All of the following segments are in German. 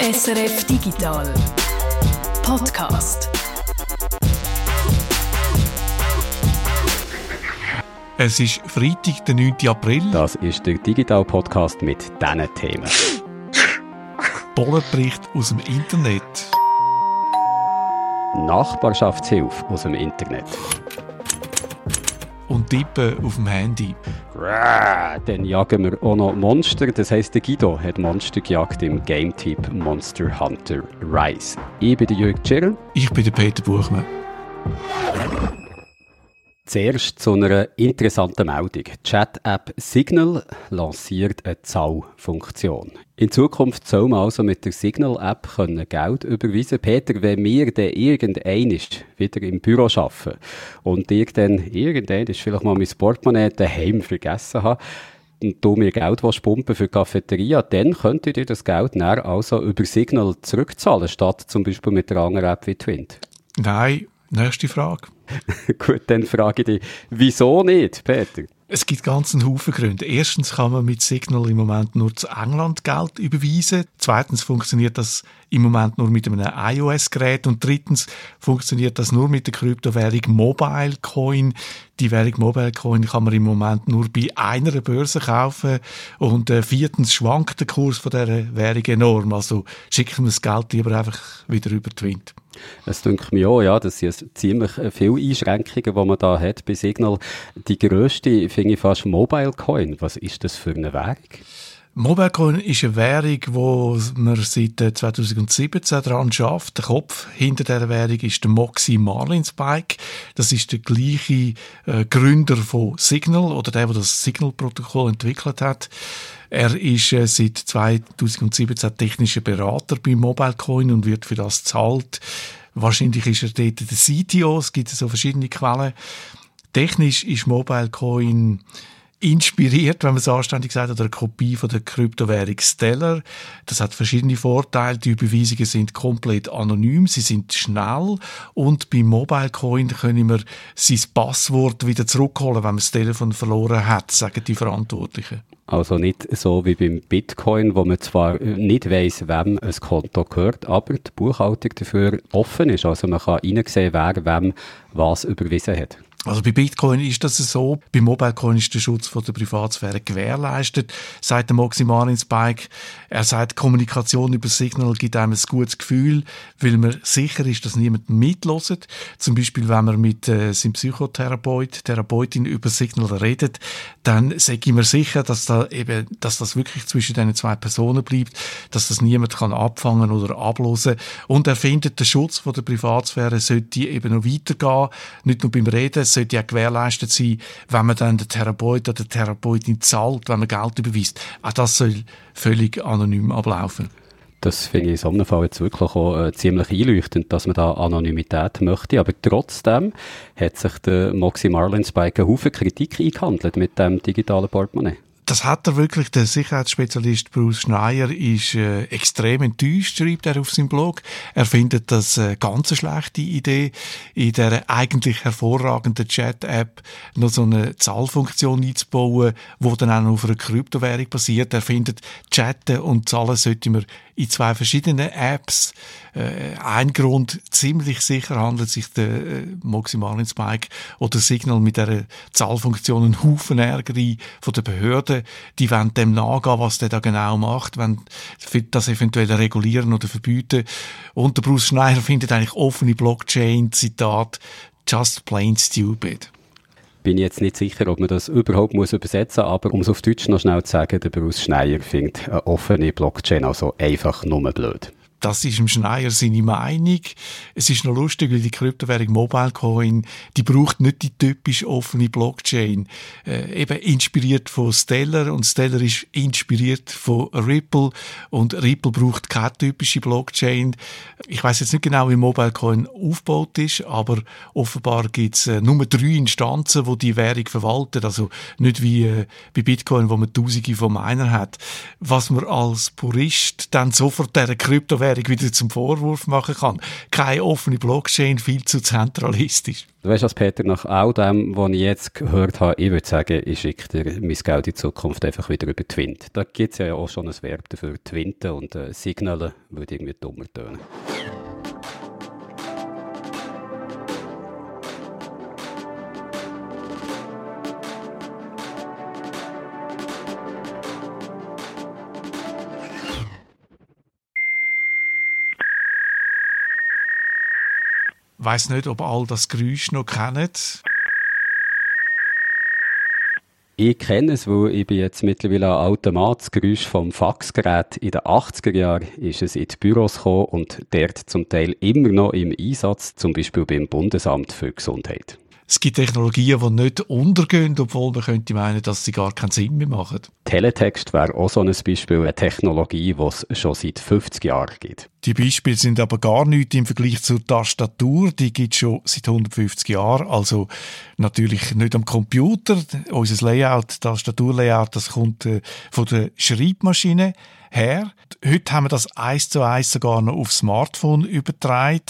SRF Digital Podcast. Es ist Freitag, der 9. April. Das ist der Digital Podcast mit diesen Themen. Bollenbericht aus dem Internet. Nachbarschaftshilfe aus dem Internet. Tippen auf dem Handy. Dann jagen wir auch noch Monster. Das heisst, der Guido hat Monster gejagt im Game-Typ Monster Hunter Rise. Ich bin der Jörg Tschirl. Ich bin der Peter Buchmann. Zuerst zu einer interessanten Meldung. Die Chat-App Signal lanciert eine Zahlfunktion. In Zukunft soll man also mit der Signal-App Geld überweisen Peter, wenn wir dann irgendein wieder im Büro arbeiten und ich dann irgendein vielleicht mal mein Portemonnaie daheim vergessen habe, und du mir Geld pumpen für die Cafeteria, dann könntet ihr das Geld näher also über Signal zurückzahlen, statt zum Beispiel mit der anderen App wie Twint. Nein, nächste Frage. Gut, dann frage ich dich, wieso nicht, Peter? Es gibt ganz einen Haufen Gründe. Erstens kann man mit Signal im Moment nur zu England Geld überweisen. Zweitens funktioniert das im Moment nur mit einem iOS-Gerät. Und drittens funktioniert das nur mit der Kryptowährung Mobile Coin. Die Währung Mobile Coin kann man im Moment nur bei einer Börse kaufen. Und äh, viertens schwankt der Kurs von dieser Währung enorm. Also schicken wir das Geld lieber einfach wieder über Twint. Es denke mir auch, ja, das sind ziemlich äh, viele Einschränkungen, die man da hat bei Signal. Die grösste finde ich fast Mobile Coin. Was ist das für eine Währung? Mobile Coin ist eine Währung, wo man seit 2017 äh, dran schafft. Der Kopf hinter der Währung ist der Moxie Marlin Spike. Das ist der gleiche äh, Gründer von Signal oder der, der das Signal-Protokoll entwickelt hat. Er ist äh, seit 2017 technischer Berater bei MobileCoin und wird für das zahlt. Wahrscheinlich ist er dort der CTO. Es gibt so verschiedene Quellen. Technisch ist MobileCoin inspiriert, wenn man es anständig sagt, oder eine Kopie von der Kryptowährung Stellar. Das hat verschiedene Vorteile. Die Überweisungen sind komplett anonym, sie sind schnell und beim Mobile Coin können wir sein Passwort wieder zurückholen, wenn man das Telefon verloren hat, sagen die Verantwortlichen. Also nicht so wie beim Bitcoin, wo man zwar nicht weiss, wem ein Konto gehört, aber die Buchhaltung dafür offen ist. Also man kann reinsehen, wer wem was überwiesen hat. Also bei Bitcoin ist das so, bei Mobilecoin ist der Schutz von der Privatsphäre gewährleistet, sagt der Maximalin Spike. Er sagt, Kommunikation über Signal gibt einem ein gutes Gefühl, weil man sicher ist, dass niemand mitloset. Zum Beispiel, wenn man mit äh, seinem Psychotherapeut, Therapeutin über Signal redet, dann sage ich mir sicher, dass da eben, dass das wirklich zwischen den zwei Personen bleibt, dass das niemand kann abfangen oder ablosen. Und er findet, der Schutz von der Privatsphäre sollte eben noch weitergehen, nicht nur beim Reden, sollte ja gewährleistet sein, wenn man dann den Therapeut oder die Therapeutin zahlt, wenn man Geld überweist. Auch das soll völlig anonym ablaufen. Das finde ich in so einem Fall jetzt wirklich auch äh, ziemlich einleuchtend, dass man da Anonymität möchte. Aber trotzdem hat sich der Moxie Marlin Spike einen Haufen Kritik eingehandelt mit dem digitalen Portemonnaie das hat er wirklich, der Sicherheitsspezialist Bruce Schneier ist äh, extrem enttäuscht, schreibt er auf seinem Blog. Er findet das äh, ganz eine schlechte Idee, in der eigentlich hervorragenden Chat-App noch so eine Zahlfunktion einzubauen, wo dann auch noch auf einer Kryptowährung basiert. Er findet, Chatten und Zahlen sollte man in zwei verschiedenen Apps. Äh, ein Grund, ziemlich sicher handelt sich der äh, Maximalin Spike oder Signal mit der Zahlfunktion einen Haufen Ärger von der Behörden. Die wollen dem nachgehen, was der da genau macht, wenn das eventuell regulieren oder verbieten. Und der Bruce Schneider findet eigentlich offene Blockchain, Zitat, just plain stupid bin ich jetzt nicht sicher, ob man das überhaupt muss übersetzen muss, aber um es auf Deutsch noch schnell zu sagen, der Bruce Schneier findet eine offene Blockchain also einfach nur blöd das ist im Schneier seine Meinung. Es ist noch lustig, weil die Kryptowährung Mobilecoin, die braucht nicht die typisch offene Blockchain. Äh, eben inspiriert von Stellar und Stellar ist inspiriert von Ripple und Ripple braucht keine typische Blockchain. Ich weiß jetzt nicht genau, wie Mobilecoin aufgebaut ist, aber offenbar gibt es äh, nur drei Instanzen, wo die Währung verwalten. Also nicht wie äh, bei Bitcoin, wo man Tausende von Miner hat. Was man als Purist dann sofort der Kryptowährung Währung wieder zum Vorwurf machen kann. Keine offene Blockchain, viel zu zentralistisch. Du weißt was, Peter, nach all dem, was ich jetzt gehört habe, ich würde sagen, ich schicke dir mein Geld in Zukunft einfach wieder über Twint. Da gibt es ja auch schon ein Verb dafür, Twinten und äh, Signalen würde irgendwie dummer tönen. Weiß nicht, ob all das Geräusch noch kennt. Ich kenne es, weil ich bin jetzt mittlerweile ein Automat. Das Geräusch vom Faxgerät in den 80er Jahren ist es in die Büros gekommen und dort zum Teil immer noch im Einsatz, zum Beispiel beim Bundesamt für Gesundheit. Es gibt Technologien, die nicht untergehen, obwohl man könnte meinen, dass sie gar keinen Sinn mehr machen. Teletext wäre auch so ein Beispiel, eine Technologie, die es schon seit 50 Jahren gibt. Die Beispiele sind aber gar nicht im Vergleich zur Tastatur. Die gibt es schon seit 150 Jahren. Also natürlich nicht am Computer. Unser Layout, Tastaturlayout, das kommt äh, von der Schreibmaschine her. Heute haben wir das eins zu eins sogar noch aufs Smartphone übertragen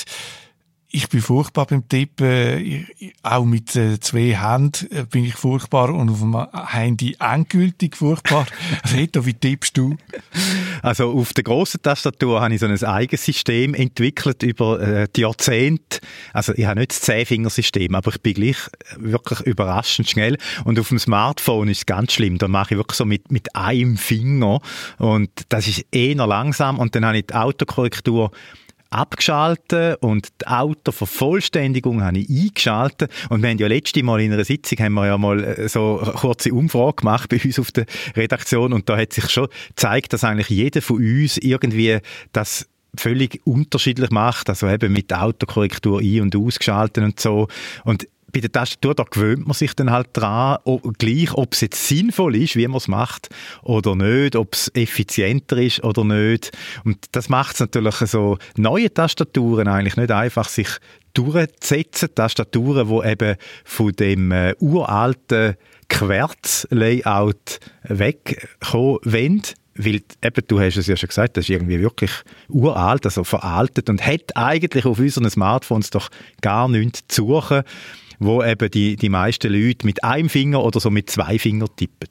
ich bin furchtbar beim Tippen. auch mit äh, zwei Händen äh, bin ich furchtbar und auf dem Handy endgültig furchtbar. Reto, wie tippst du? Also auf der grossen Tastatur habe ich so ein eigenes System entwickelt über äh, die Jahrzehnte. Also ich habe nicht das Zehnfingersystem, aber ich bin gleich wirklich überraschend schnell. Und auf dem Smartphone ist es ganz schlimm. Da mache ich wirklich so mit, mit einem Finger und das ist eher langsam. Und dann habe ich die Autokorrektur abgeschaltet und die Autovervollständigung habe ich eingeschaltet. Und wir haben ja letzte Mal in einer Sitzung haben wir ja mal äh, so eine kurze Umfrage gemacht bei uns auf der Redaktion. Und da hat sich schon gezeigt, dass eigentlich jeder von uns irgendwie das völlig unterschiedlich macht, also eben mit Autokorrektur ein- und ausgeschaltet und so. Und bei der Tastatur, da gewöhnt man sich dann halt dran, ob, gleich, ob es jetzt sinnvoll ist, wie man es macht oder nicht, ob es effizienter ist oder nicht. Und das macht es natürlich so, neue Tastaturen eigentlich nicht einfach sich durchzusetzen, Tastaturen, die eben von dem äh, uralten Querz-Layout wegkommen wollen, weil eben, du hast es ja schon gesagt, das ist irgendwie wirklich uralt, also veraltet und hat eigentlich auf unseren Smartphones doch gar nichts zu suchen wo eben die, die meisten Leute mit einem Finger oder so mit zwei Fingern tippen.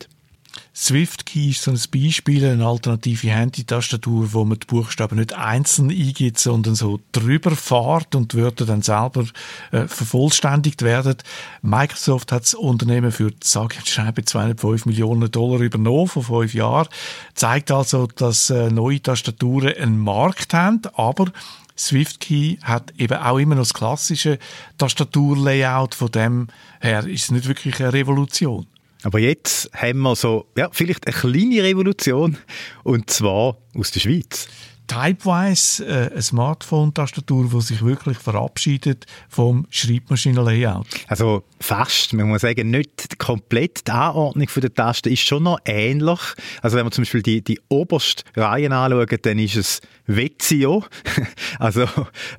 SwiftKey ist so ein Beispiel, eine alternative Handy-Tastatur, wo man die Buchstaben nicht einzeln eingibt, sondern so drüber fährt und Wörter dann selber äh, vervollständigt werden. Microsoft hat das Unternehmen für, sage ich schreibe 205 Millionen Dollar übernommen vor fünf Jahren. Zeigt also, dass äh, neue Tastaturen einen Markt haben, aber SwiftKey hat eben auch immer noch das klassische Tastaturlayout. Von dem her ist es nicht wirklich eine Revolution. Aber jetzt haben wir so, ja, vielleicht eine kleine Revolution, und zwar aus der Schweiz. Typewise, äh, eine Smartphone-Tastatur, die sich wirklich verabschiedet vom Schreibmaschinen-Layout. Also fast, man muss sagen, nicht komplett die Anordnung der Tasten ist schon noch ähnlich. Also wenn wir zum Beispiel die, die oberste Reihe anschauen, dann ist es Vezio, also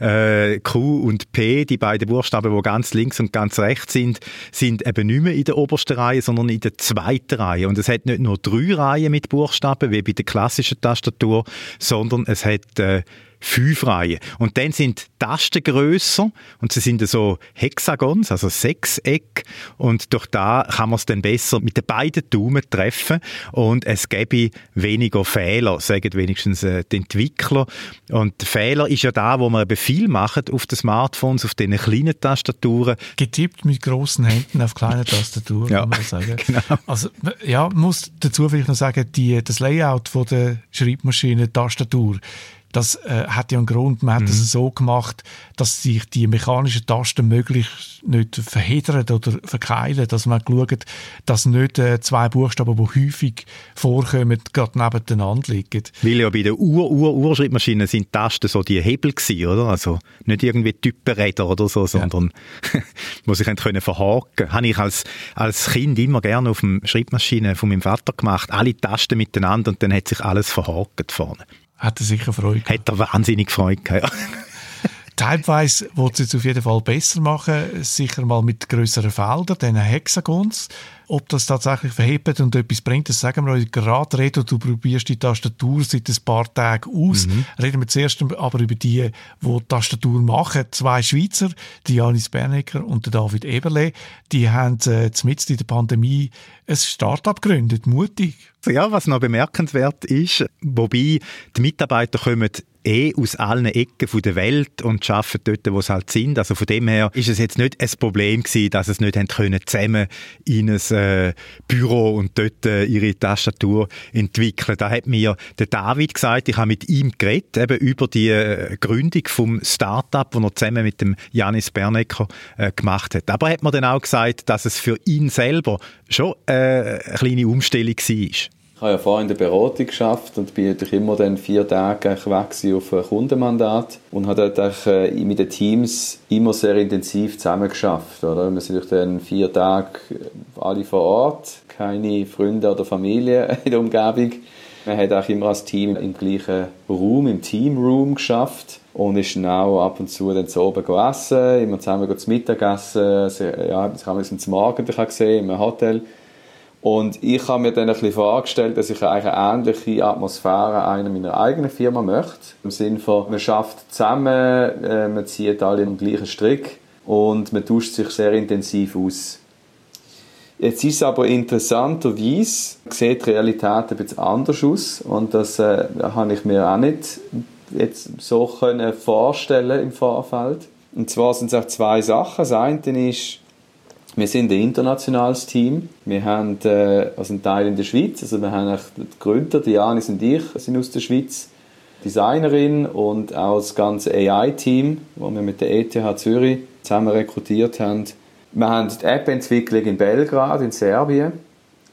äh, Q und P, die beiden Buchstaben, die ganz links und ganz rechts sind, sind eben nicht mehr in der obersten Reihe, sondern in der zweiten Reihe. Und es hat nicht nur drei Reihen mit Buchstaben, wie bei der klassischen Tastatur, sondern es hat äh, uh, fünf Reihen. Und dann sind die Tasten grösser und sie sind so Hexagons, also Sechseck. Und durch da kann man es dann besser mit den beiden Daumen treffen und es gäbe weniger Fehler, sagen wenigstens äh, die Entwickler. Und Fehler ist ja da, wo man eben viel macht auf den Smartphones, auf den kleinen Tastaturen. Getippt mit großen Händen auf kleine Tastaturen, ja, kann man sagen. Genau. Also, ja, muss dazu vielleicht noch sagen, die, das Layout von der Schreibmaschine, Tastatur, das äh, hat ja einen Grund. Man hat es mhm. so gemacht, dass sich die mechanischen Tasten möglichst nicht verheddern oder verkeilen. Dass man schaut, dass nicht äh, zwei Buchstaben, die häufig vorkommen, gerade nebeneinander liegen. Weil ja bei der Ur-Ur-Urschreibmaschine sind Tasten so die Hebel gewesen, oder? Also nicht irgendwie Typenräder oder so, sondern ja. wo sich können verhaken. Habe ich als, als Kind immer gerne auf dem Schreibmaschine von meinem Vater gemacht. Alle Tasten miteinander und dann hat sich alles verhakt vorne. Hat er sicher Freude gehabt. Hat er wahnsinnig Freude gehabt. Typeweise will es auf jeden Fall besser machen, sicher mal mit größeren Feldern, diesen Hexagons. Ob das tatsächlich verhebt und etwas bringt, das sagen wir euch gerade. Redo, du probierst die Tastatur seit ein paar Tagen aus. Mhm. Reden wir zuerst aber über die, die die Tastatur machen. Zwei Schweizer, die Janis Bernecker und der David Eberle, die haben äh, mitten in der Pandemie ein Start-up gegründet. Mutig. Ja, was noch bemerkenswert ist, wobei die Mitarbeiter kommen eh aus allen Ecken der Welt und arbeiten dort, wo sie halt sind. Also von dem her ist es jetzt nicht ein Problem gewesen, dass es nicht haben können, zusammen in ein äh, Büro und dort äh, ihre Tastatur entwickeln. Da hat mir der David gesagt, ich habe mit ihm geredet, eben über die äh, Gründung vom Startup, das er zusammen mit dem Janis Bernecker äh, gemacht hat. Aber er hat mir dann auch gesagt, dass es für ihn selber schon äh, eine kleine Umstellung war. Ich habe ja vorhin in der Beratung geschafft und bin natürlich immer dann vier Tage weg auf ein Kundenmandat und habe dort äh, mit den Teams immer sehr intensiv zusammengeschafft. Oder? Wir sind dann vier Tage alle vor Ort, keine Freunde oder Familie in der Umgebung. Man hat auch immer als Team im gleichen Raum, im Teamroom geschafft und ist dann auch ab und zu dann zu oben essen, immer zusammen zu Mittagessen, ja, das haben wir zum Morgen gesehen, im Hotel und ich habe mir dann ein bisschen vorgestellt, dass ich eigentlich eine ähnliche Atmosphäre einer meiner eigenen Firma möchte. Im Sinne von, man schafft zusammen, äh, man zieht alle im gleichen Strick und man tauscht sich sehr intensiv aus. Jetzt ist es aber interessanterweise, sieht die Realität ein bisschen anders aus und das äh, habe ich mir auch nicht jetzt so können vorstellen im Vorfeld. Und zwar sind es auch zwei Sachen. Das eine ist, wir sind ein internationales Team. Wir haben äh, also einen Teil in der Schweiz. Also wir haben die Gründer, Janis und ich, sind aus der Schweiz. Designerin und auch das ganze AI-Team, das wir mit der ETH Zürich zusammen rekrutiert haben. Wir haben die App-Entwicklung in Belgrad, in Serbien.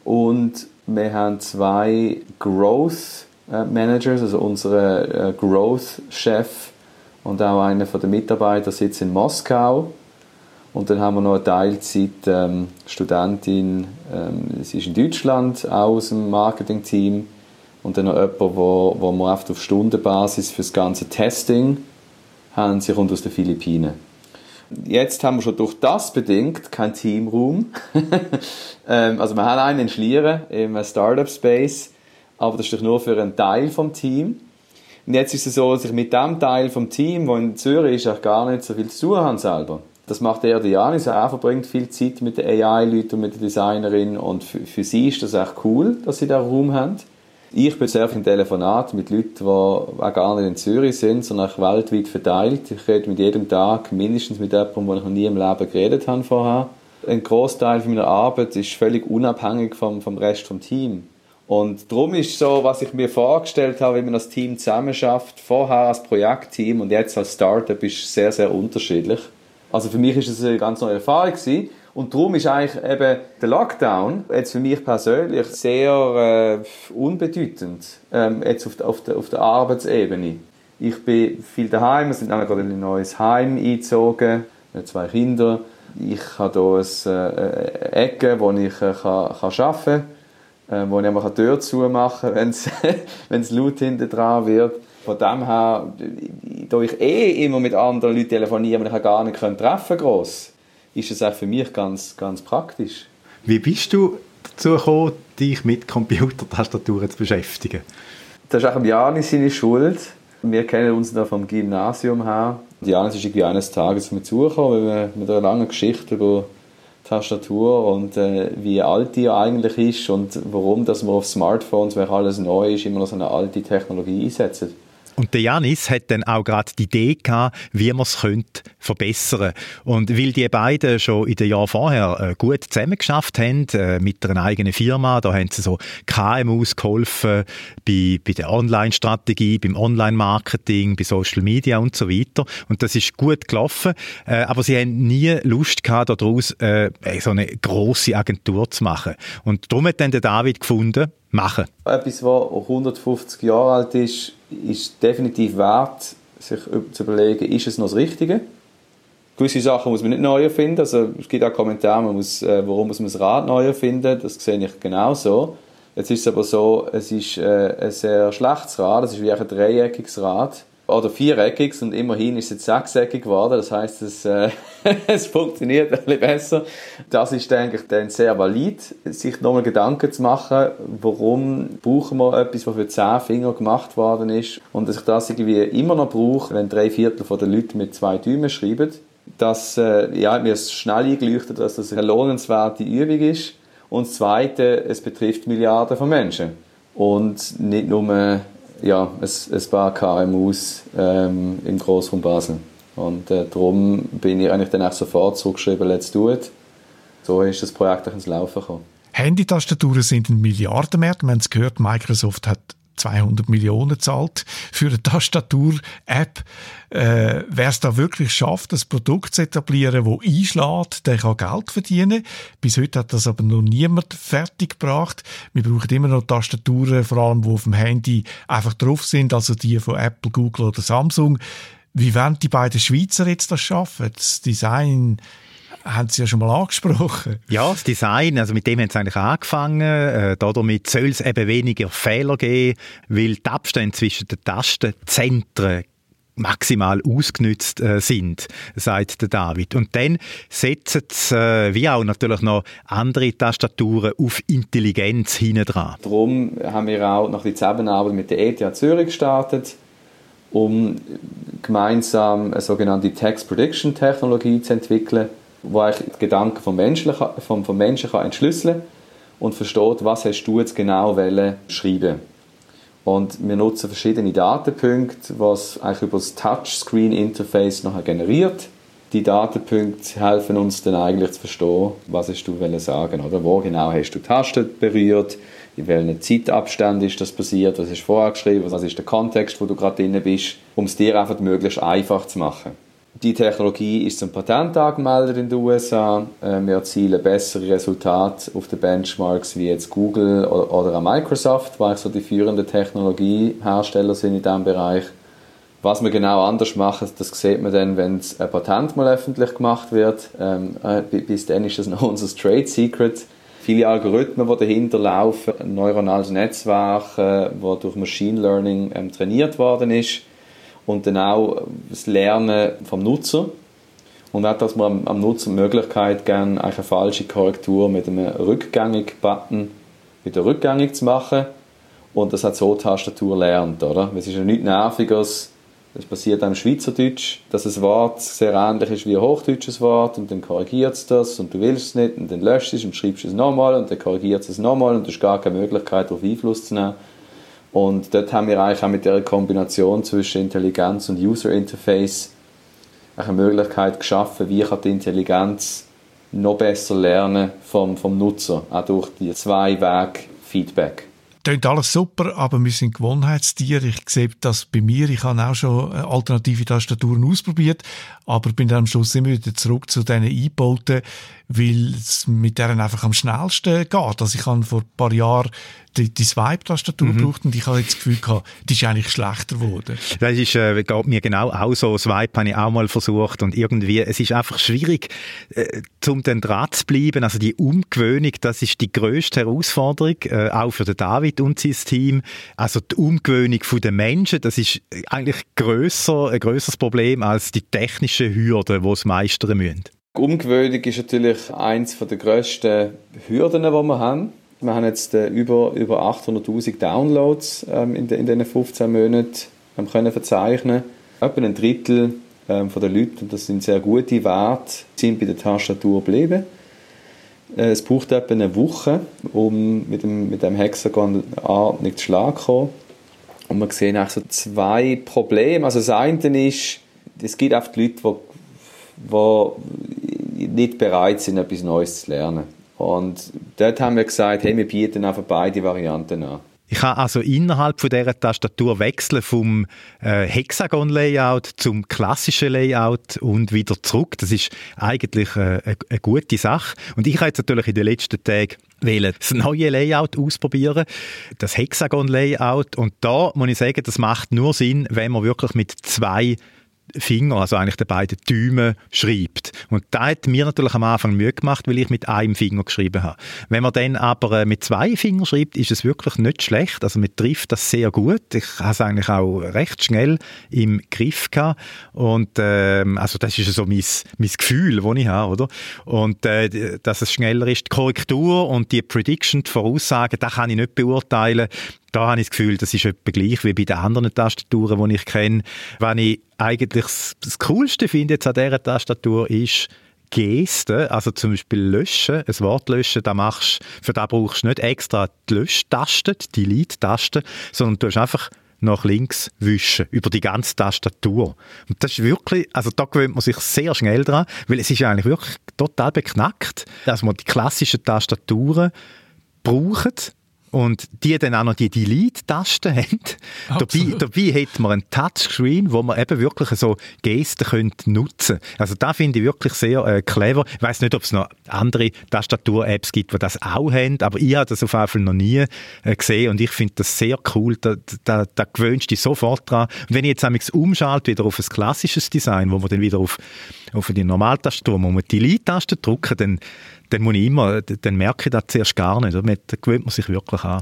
Und wir haben zwei Growth äh, Managers, also unsere äh, Growth-Chef und auch einer der Mitarbeiter sitzt in Moskau und dann haben wir noch eine Teilzeit-Studentin, ähm, ähm, sie ist in Deutschland, auch aus dem Marketing-Team. Und dann noch jemand, wo, wo wir auf Stundenbasis für das ganze Testing haben. Sie kommt aus den Philippinen. Jetzt haben wir schon durch das bedingt kein Teamroom. ähm, also wir haben einen in Schlieren im Startup Space, aber das ist doch nur für einen Teil vom Team. Und jetzt ist es so, dass ich mit dem Teil vom Team, wo in Zürich ist, auch gar nicht so viel zu tun habe selber. Das macht eher die Janis. Er verbringt viel Zeit mit den AI-Leuten und mit der Designerin und für, für, sie ist das echt cool, dass sie da Raum haben. Ich bin sehr viel im Telefonat mit Leuten, die auch gar nicht in Zürich sind, sondern auch weltweit verteilt. Ich rede mit jedem Tag mindestens mit jemandem, wo ich noch nie im Leben geredet habe vorher. Ein Großteil meiner Arbeit ist völlig unabhängig vom, vom Rest des Teams. Und darum ist so, was ich mir vorgestellt habe, wie man das Team zusammenschafft, vorher als Projektteam und jetzt als Startup, ist sehr, sehr unterschiedlich. Also für mich ist es eine ganz neue Erfahrung gewesen. Und darum ist eigentlich eben der Lockdown jetzt für mich persönlich sehr äh, unbedeutend, ähm, jetzt auf der, auf, der, auf der Arbeitsebene. Ich bin viel daheim, wir sind gerade in ein neues Heim eingezogen, mit zwei Kinder. Ich habe hier eine äh, Ecke, wo ich äh, kann, kann arbeiten kann, äh, wo ich einfach eine Tür zumachen kann, wenn es laut hinten dran wird. Von dem her, da ich eh immer mit anderen Leuten telefoniere, die ich gar nicht treffen kann, ist es auch für mich ganz, ganz praktisch. Wie bist du dazu gekommen, dich mit Computertastaturen zu beschäftigen? Das ist auch Janis seine Schuld. Wir kennen uns da vom Gymnasium her. Janis ist irgendwie eines Tages mit zugekommen, weil wir mit einer langen Geschichte über Tastatur und äh, wie alt die eigentlich ist und warum dass man auf Smartphones, wenn alles neu ist, immer noch so eine alte Technologie einsetzt. Und der Janis hat dann auch gerade die Idee gehabt, wie man es verbessern. Und weil die beiden schon in den Jahren vorher äh, gut zusammengeschafft haben, äh, mit einer eigenen Firma, da haben sie so KMUs geholfen, bei, bei der Online-Strategie, beim Online-Marketing, bei Social Media und so weiter. Und das ist gut gelaufen. Äh, aber sie haben nie Lust gehabt, daraus so eine große Agentur zu machen. Und darum hat dann der David gefunden, machen. Etwas, was 150 Jahre alt ist, ist definitiv wert, sich zu überlegen, ist es noch das Richtige? Gewisse Sachen muss man nicht neu erfinden. Also, es gibt auch Kommentare, man muss, äh, warum muss man das Rad neu erfinden. Das sehe ich genauso. Jetzt ist es aber so, es ist äh, ein sehr schlechtes Rad, es ist wie ein dreieckiges Rad. Oder viereckig und immerhin ist es jetzt sechseckig geworden. Das heißt, es, äh, es funktioniert ein bisschen besser. Das ist, denke ich, dann sehr valid, sich nochmal Gedanken zu machen, warum brauchen wir etwas, was für zehn Finger gemacht worden ist und dass ich das irgendwie immer noch brauche, wenn drei Viertel der Leute mit zwei Däumen schreiben. Das, äh, ja, mir schnell eingeleuchtet, dass das eine lohnenswerte Übung ist. Und das Zweite, es betrifft Milliarden von Menschen. Und nicht nur ja, ein, ein paar KMUs ähm, im Großraum Basel. Und äh, darum bin ich eigentlich dann auch sofort zurückgeschrieben, let's do it. So ist das Projekt auch ins Laufen gekommen. Handytastaturen sind ein Milliardenmarkt. Wir haben es gehört, Microsoft hat 200 Millionen zahlt für eine Tastatur-App. Äh, Wer es da wirklich schafft, das Produkt zu etablieren, das einschlägt, der kann Geld verdienen. Bis heute hat das aber noch niemand fertig gebracht. Wir brauchen immer noch Tastaturen, vor allem, die auf dem Handy einfach drauf sind, also die von Apple, Google oder Samsung. Wie werden die beiden Schweizer jetzt das schaffen? Das Design haben Sie ja schon mal angesprochen. Ja, das Design, also mit dem haben Sie eigentlich angefangen. Äh, damit soll es eben weniger Fehler geben, weil die Abstände zwischen den Tastenzentren maximal ausgenützt äh, sind, sagt der David. Und dann setzen sie, äh, wie auch natürlich noch andere Tastaturen auf Intelligenz hinten dran. Darum haben wir auch noch die Zusammenarbeit mit der ETH Zürich gestartet, um gemeinsam eine sogenannte Text Prediction Technologie zu entwickeln wo eigentlich die Gedanken vom Menschen, vom, vom Menschen kann entschlüsseln und versteht, was hast du jetzt genau schreiben. Und wir nutzen verschiedene Datenpunkte, was eigentlich über das Touchscreen-Interface nachher generiert. Die Datenpunkte helfen uns dann eigentlich zu verstehen, was hast du sagen oder? Wo genau hast du die Taste berührt, in welchem Zeitabstand ist das passiert, was ist vorher geschrieben, was ist der Kontext, wo du gerade drin bist, um es dir einfach möglichst einfach zu machen. Die Technologie ist zum Patent angemeldet in den USA. Äh, wir erzielen bessere Resultate auf den Benchmarks wie jetzt Google oder Microsoft, weil so die führenden Technologiehersteller sind in diesem Bereich. Was wir genau anders machen, das sieht man dann, wenn ein Patent mal öffentlich gemacht wird. Ähm, äh, bis dann ist das noch unser Trade Secret. Viele Algorithmen, die dahinter laufen, neuronales Netzwerk, das äh, durch Machine Learning ähm, trainiert worden ist und dann auch das Lernen vom Nutzer und auch, dass man am, Nutzer die Möglichkeit geben, eine falsche Korrektur mit einem Rückgängig-Button wieder rückgängig zu machen und das hat so die Tastatur lernt, oder? Es ist ja nichts Nerviges, das passiert auch im Schweizerdeutsch, dass ein Wort sehr ähnlich ist wie ein hochdeutsches Wort und dann korrigiert es das und du willst es nicht und dann löscht es und schreibst es nochmal und dann korrigiert es nochmal und du hast gar keine Möglichkeit, darauf Einfluss zu nehmen. Und dort haben wir eigentlich auch mit der Kombination zwischen Intelligenz und User Interface eine Möglichkeit geschaffen, wie kann die Intelligenz noch besser lernen vom, vom Nutzer, auch durch die Zwei-Weg-Feedback. Klingt alles super, aber wir sind Gewohnheitstiere. Ich sehe das bei mir. Ich habe auch schon äh, alternative Tastaturen ausprobiert, aber bin dann am Schluss immer wieder zurück zu diesen eingebauten, weil es mit denen einfach am schnellsten geht. Also ich habe vor ein paar Jahren die, die Swipe-Tastatur mhm. gebraucht und ich habe jetzt das Gefühl gehabt, die ist eigentlich schlechter geworden. Das ist, äh, geht mir genau auch so. Swipe habe ich auch mal versucht und irgendwie, es ist einfach schwierig, äh, zum den dran zu bleiben. Also die Umgewöhnung, das ist die grösste Herausforderung, äh, auch für den David und sein Team. Also die Umgewöhnung der Menschen, das ist eigentlich grösser, ein grösseres Problem als die technischen Hürden, die es meistern müssen. Die Umgewöhnung ist natürlich eines der grössten Hürden, die wir haben. Wir haben jetzt äh, über, über 800'000 Downloads ähm, in, de, in diesen 15 Monaten ähm, können verzeichnen. Etwa ein Drittel ähm, von den Leuten, und das sind sehr gute Werte, sind bei der Tastatur geblieben. Äh, es braucht etwa eine Woche, um mit dem, mit dem Hexagon nicht zu Schlag zu kommen. Und wir sehen auch so zwei Probleme. Also das eine ist, es gibt oft Leute, die, die nicht bereit sind, etwas Neues zu lernen. Und dort haben wir gesagt, hey, wir bieten einfach beide Varianten an. Ich kann also innerhalb von dieser Tastatur wechseln vom äh, Hexagon-Layout zum klassischen Layout und wieder zurück. Das ist eigentlich äh, eine gute Sache. Und ich habe jetzt natürlich in den letzten Tagen das neue Layout ausprobieren, das Hexagon-Layout. Und da muss ich sagen, das macht nur Sinn, wenn man wirklich mit zwei Finger, also eigentlich den beiden Daumen, schreibt. Und da hat mir natürlich am Anfang Mühe gemacht, weil ich mit einem Finger geschrieben habe. Wenn man dann aber äh, mit zwei Fingern schreibt, ist es wirklich nicht schlecht. Also man trifft das sehr gut. Ich habe es eigentlich auch recht schnell im Griff gehabt. Und ähm, also das ist so mein, mein Gefühl, das ich habe, oder? Und äh, dass es schneller ist. Die Korrektur und die Prediction, die Voraussagen, das kann ich nicht beurteilen da habe ich das Gefühl, das ist etwa gleich wie bei den anderen Tastaturen, die ich kenne. Wenn ich eigentlich das Coolste finde jetzt an dieser Tastatur ist, Gesten, also zum Beispiel löschen, ein Wort löschen, da machst, für das brauchst du nicht extra die Löschtaste, die Delete-Taste, sondern du hast einfach nach links wischen, über die ganze Tastatur. Und das ist wirklich, also da gewöhnt man sich sehr schnell dran, weil es ist eigentlich wirklich total beknackt, dass man die klassischen Tastaturen braucht, und die dann auch noch die Delete-Taste haben. Dabei, dabei hat man einen Touchscreen, wo man eben wirklich so Gesten könnte nutzen Also da finde ich wirklich sehr äh, clever. Ich weiß nicht, ob es noch andere Tastatur-Apps gibt, die das auch haben, aber ich habe das auf jeden Fall noch nie äh, gesehen und ich finde das sehr cool. Da, da, da gewöhnst du dich sofort dran. Und wenn ich jetzt nämlich umschalte wieder auf ein klassisches Design, wo man dann wieder auf, auf die Normaltastatur, wo man die Delete-Taste drücken, dann dann muss ich immer, dann merke ich das zuerst gar nicht. Da gewöhnt man sich wirklich an.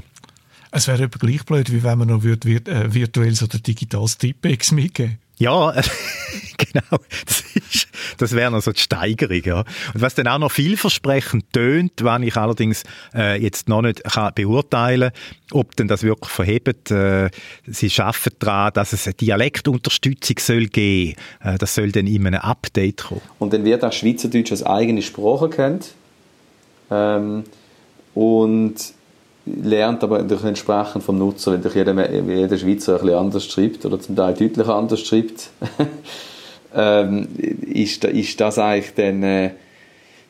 Es wäre aber gleich blöd, wie wenn man noch wird, äh, virtuelles oder digitales Tippex mitgeben ja, genau. Das, das wäre noch so die Steigerung. Ja. Und was dann auch noch vielversprechend tönt, wenn ich allerdings äh, jetzt noch nicht kann beurteilen ob denn das wirklich verhebt. Äh, sie arbeiten daran, dass es eine Dialektunterstützung soll geben äh, Das soll dann in einem Update kommen. Und dann wird auch Schweizerdeutsch als eigene Sprache kennt. Ähm, und lernt aber natürlich entsprechend vom Nutzer, wenn durch jeder, jeder Schweizer ein bisschen anders schreibt oder zum Teil deutlich anders schreibt, ähm, ist, ist das eigentlich dann, äh,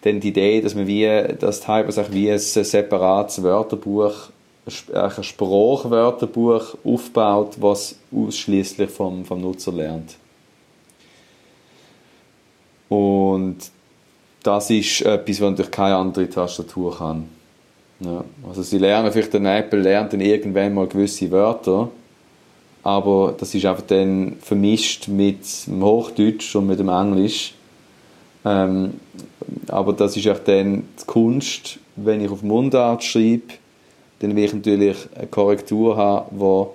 dann die Idee, dass man wie, dass wie ein separates Wörterbuch, ein Sprachwörterbuch aufbaut, was ausschließlich vom, vom Nutzer lernt. Und das ist etwas, was natürlich keine andere Tastatur kann. Ja. Also sie lernen vielleicht, der Apple lernt dann irgendwann mal gewisse Wörter, aber das ist einfach dann vermischt mit dem Hochdeutsch und mit dem Englisch. Ähm, aber das ist auch dann die Kunst, wenn ich auf Mundart schreibe, dann will ich natürlich eine Korrektur haben, wo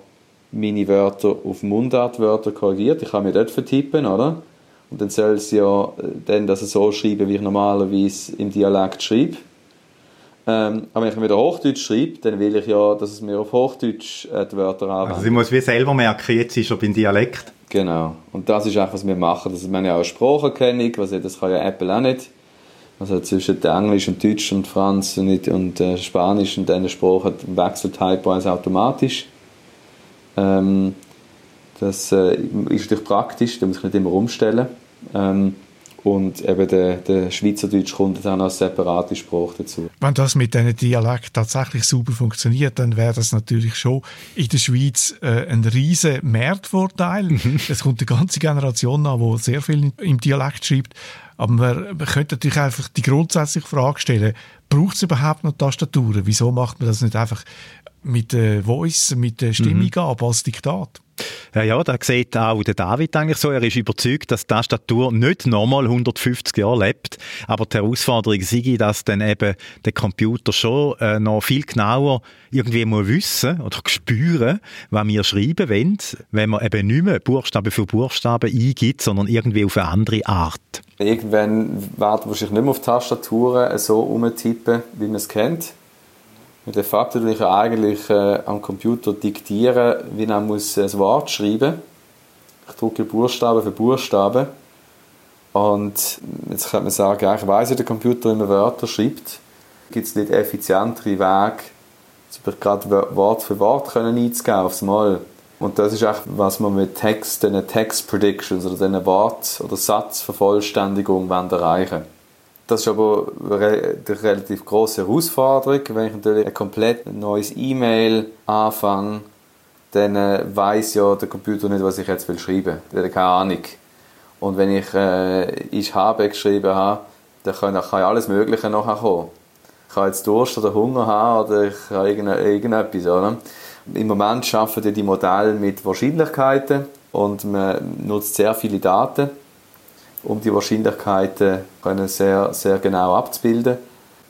meine Wörter auf Mundartwörter korrigiert. Ich kann mir dort vertippen, oder? Und dann soll es ja äh, dann das so schreiben, wie ich normalerweise im Dialekt schreibe. Ähm, aber wenn ich wieder Hochdeutsch schreibe, dann will ich ja, dass es mir auf Hochdeutsch äh, die Wörter anwendet. Also sie muss wie selber merken, jetzt ist er beim Dialekt. Genau. Und das ist auch, was wir machen. Das ist, ja auch Spracherkennung, was das kann ja Apple auch nicht. Also zwischen Englisch und Deutsch und Franz und, und äh, Spanisch und diesen Sprachen wechselt Type automatisch. Ähm, das äh, ist natürlich praktisch, da muss ich nicht immer umstellen. Ähm, und eben der, der Schweizerdeutsch kommt dann als separate Sprache dazu. Wenn das mit diesen Dialekt tatsächlich super funktioniert, dann wäre das natürlich schon in der Schweiz äh, ein riesen Mehrvorteil. Mhm. es kommt eine ganze Generation an, die sehr viel im Dialekt schreibt. Aber man, man könnte natürlich einfach die grundsätzliche Frage stellen, braucht es überhaupt noch Tastaturen? Wieso macht man das nicht einfach mit der Voice, mit der Stimmeingabe mhm. als Diktat? Ja, ja, da sieht auch der David eigentlich so. Er ist überzeugt, dass die Tastatur nicht nochmal 150 Jahre lebt. Aber die Herausforderung sei, dass dann eben der Computer schon äh, noch viel genauer irgendwie muss wissen oder spüren, was wir schreiben wollen, wenn man eben nicht mehr Buchstabe für Buchstabe eingibt, sondern irgendwie auf eine andere Art. Irgendwann werden wahrscheinlich nicht mehr auf Tastaturen so umtippen, wie man es kennt de facto tue ich eigentlich äh, am Computer diktieren, wie man muss ein Wort schreiben. Ich drücke Buchstabe für Buchstabe. Und jetzt könnte man sagen, ich weiß, wie der Computer immer Wörter schreibt. Gibt es nicht effizientere Wege, gerade Wort für Wort können einzugeben aufs Mal. Und das ist auch, was man mit den Text Predictions oder diesen Wort- oder Satzvervollständigung erreichen wollen. Das ist aber eine relativ große Herausforderung. Wenn ich natürlich ein komplett neues E-Mail anfange, dann äh, weiß ja der Computer nicht, was ich jetzt will schreiben. Der hat keine Ahnung. Und wenn ich äh, «Ich habe» geschrieben habe, dann kann, dann kann alles Mögliche nachher kommen. Ich kann jetzt Durst oder Hunger haben oder ich habe irgendetwas. Oder? Im Moment arbeiten die Modelle mit Wahrscheinlichkeiten und man nutzt sehr viele Daten, um die Wahrscheinlichkeiten können sehr, sehr genau abzubilden.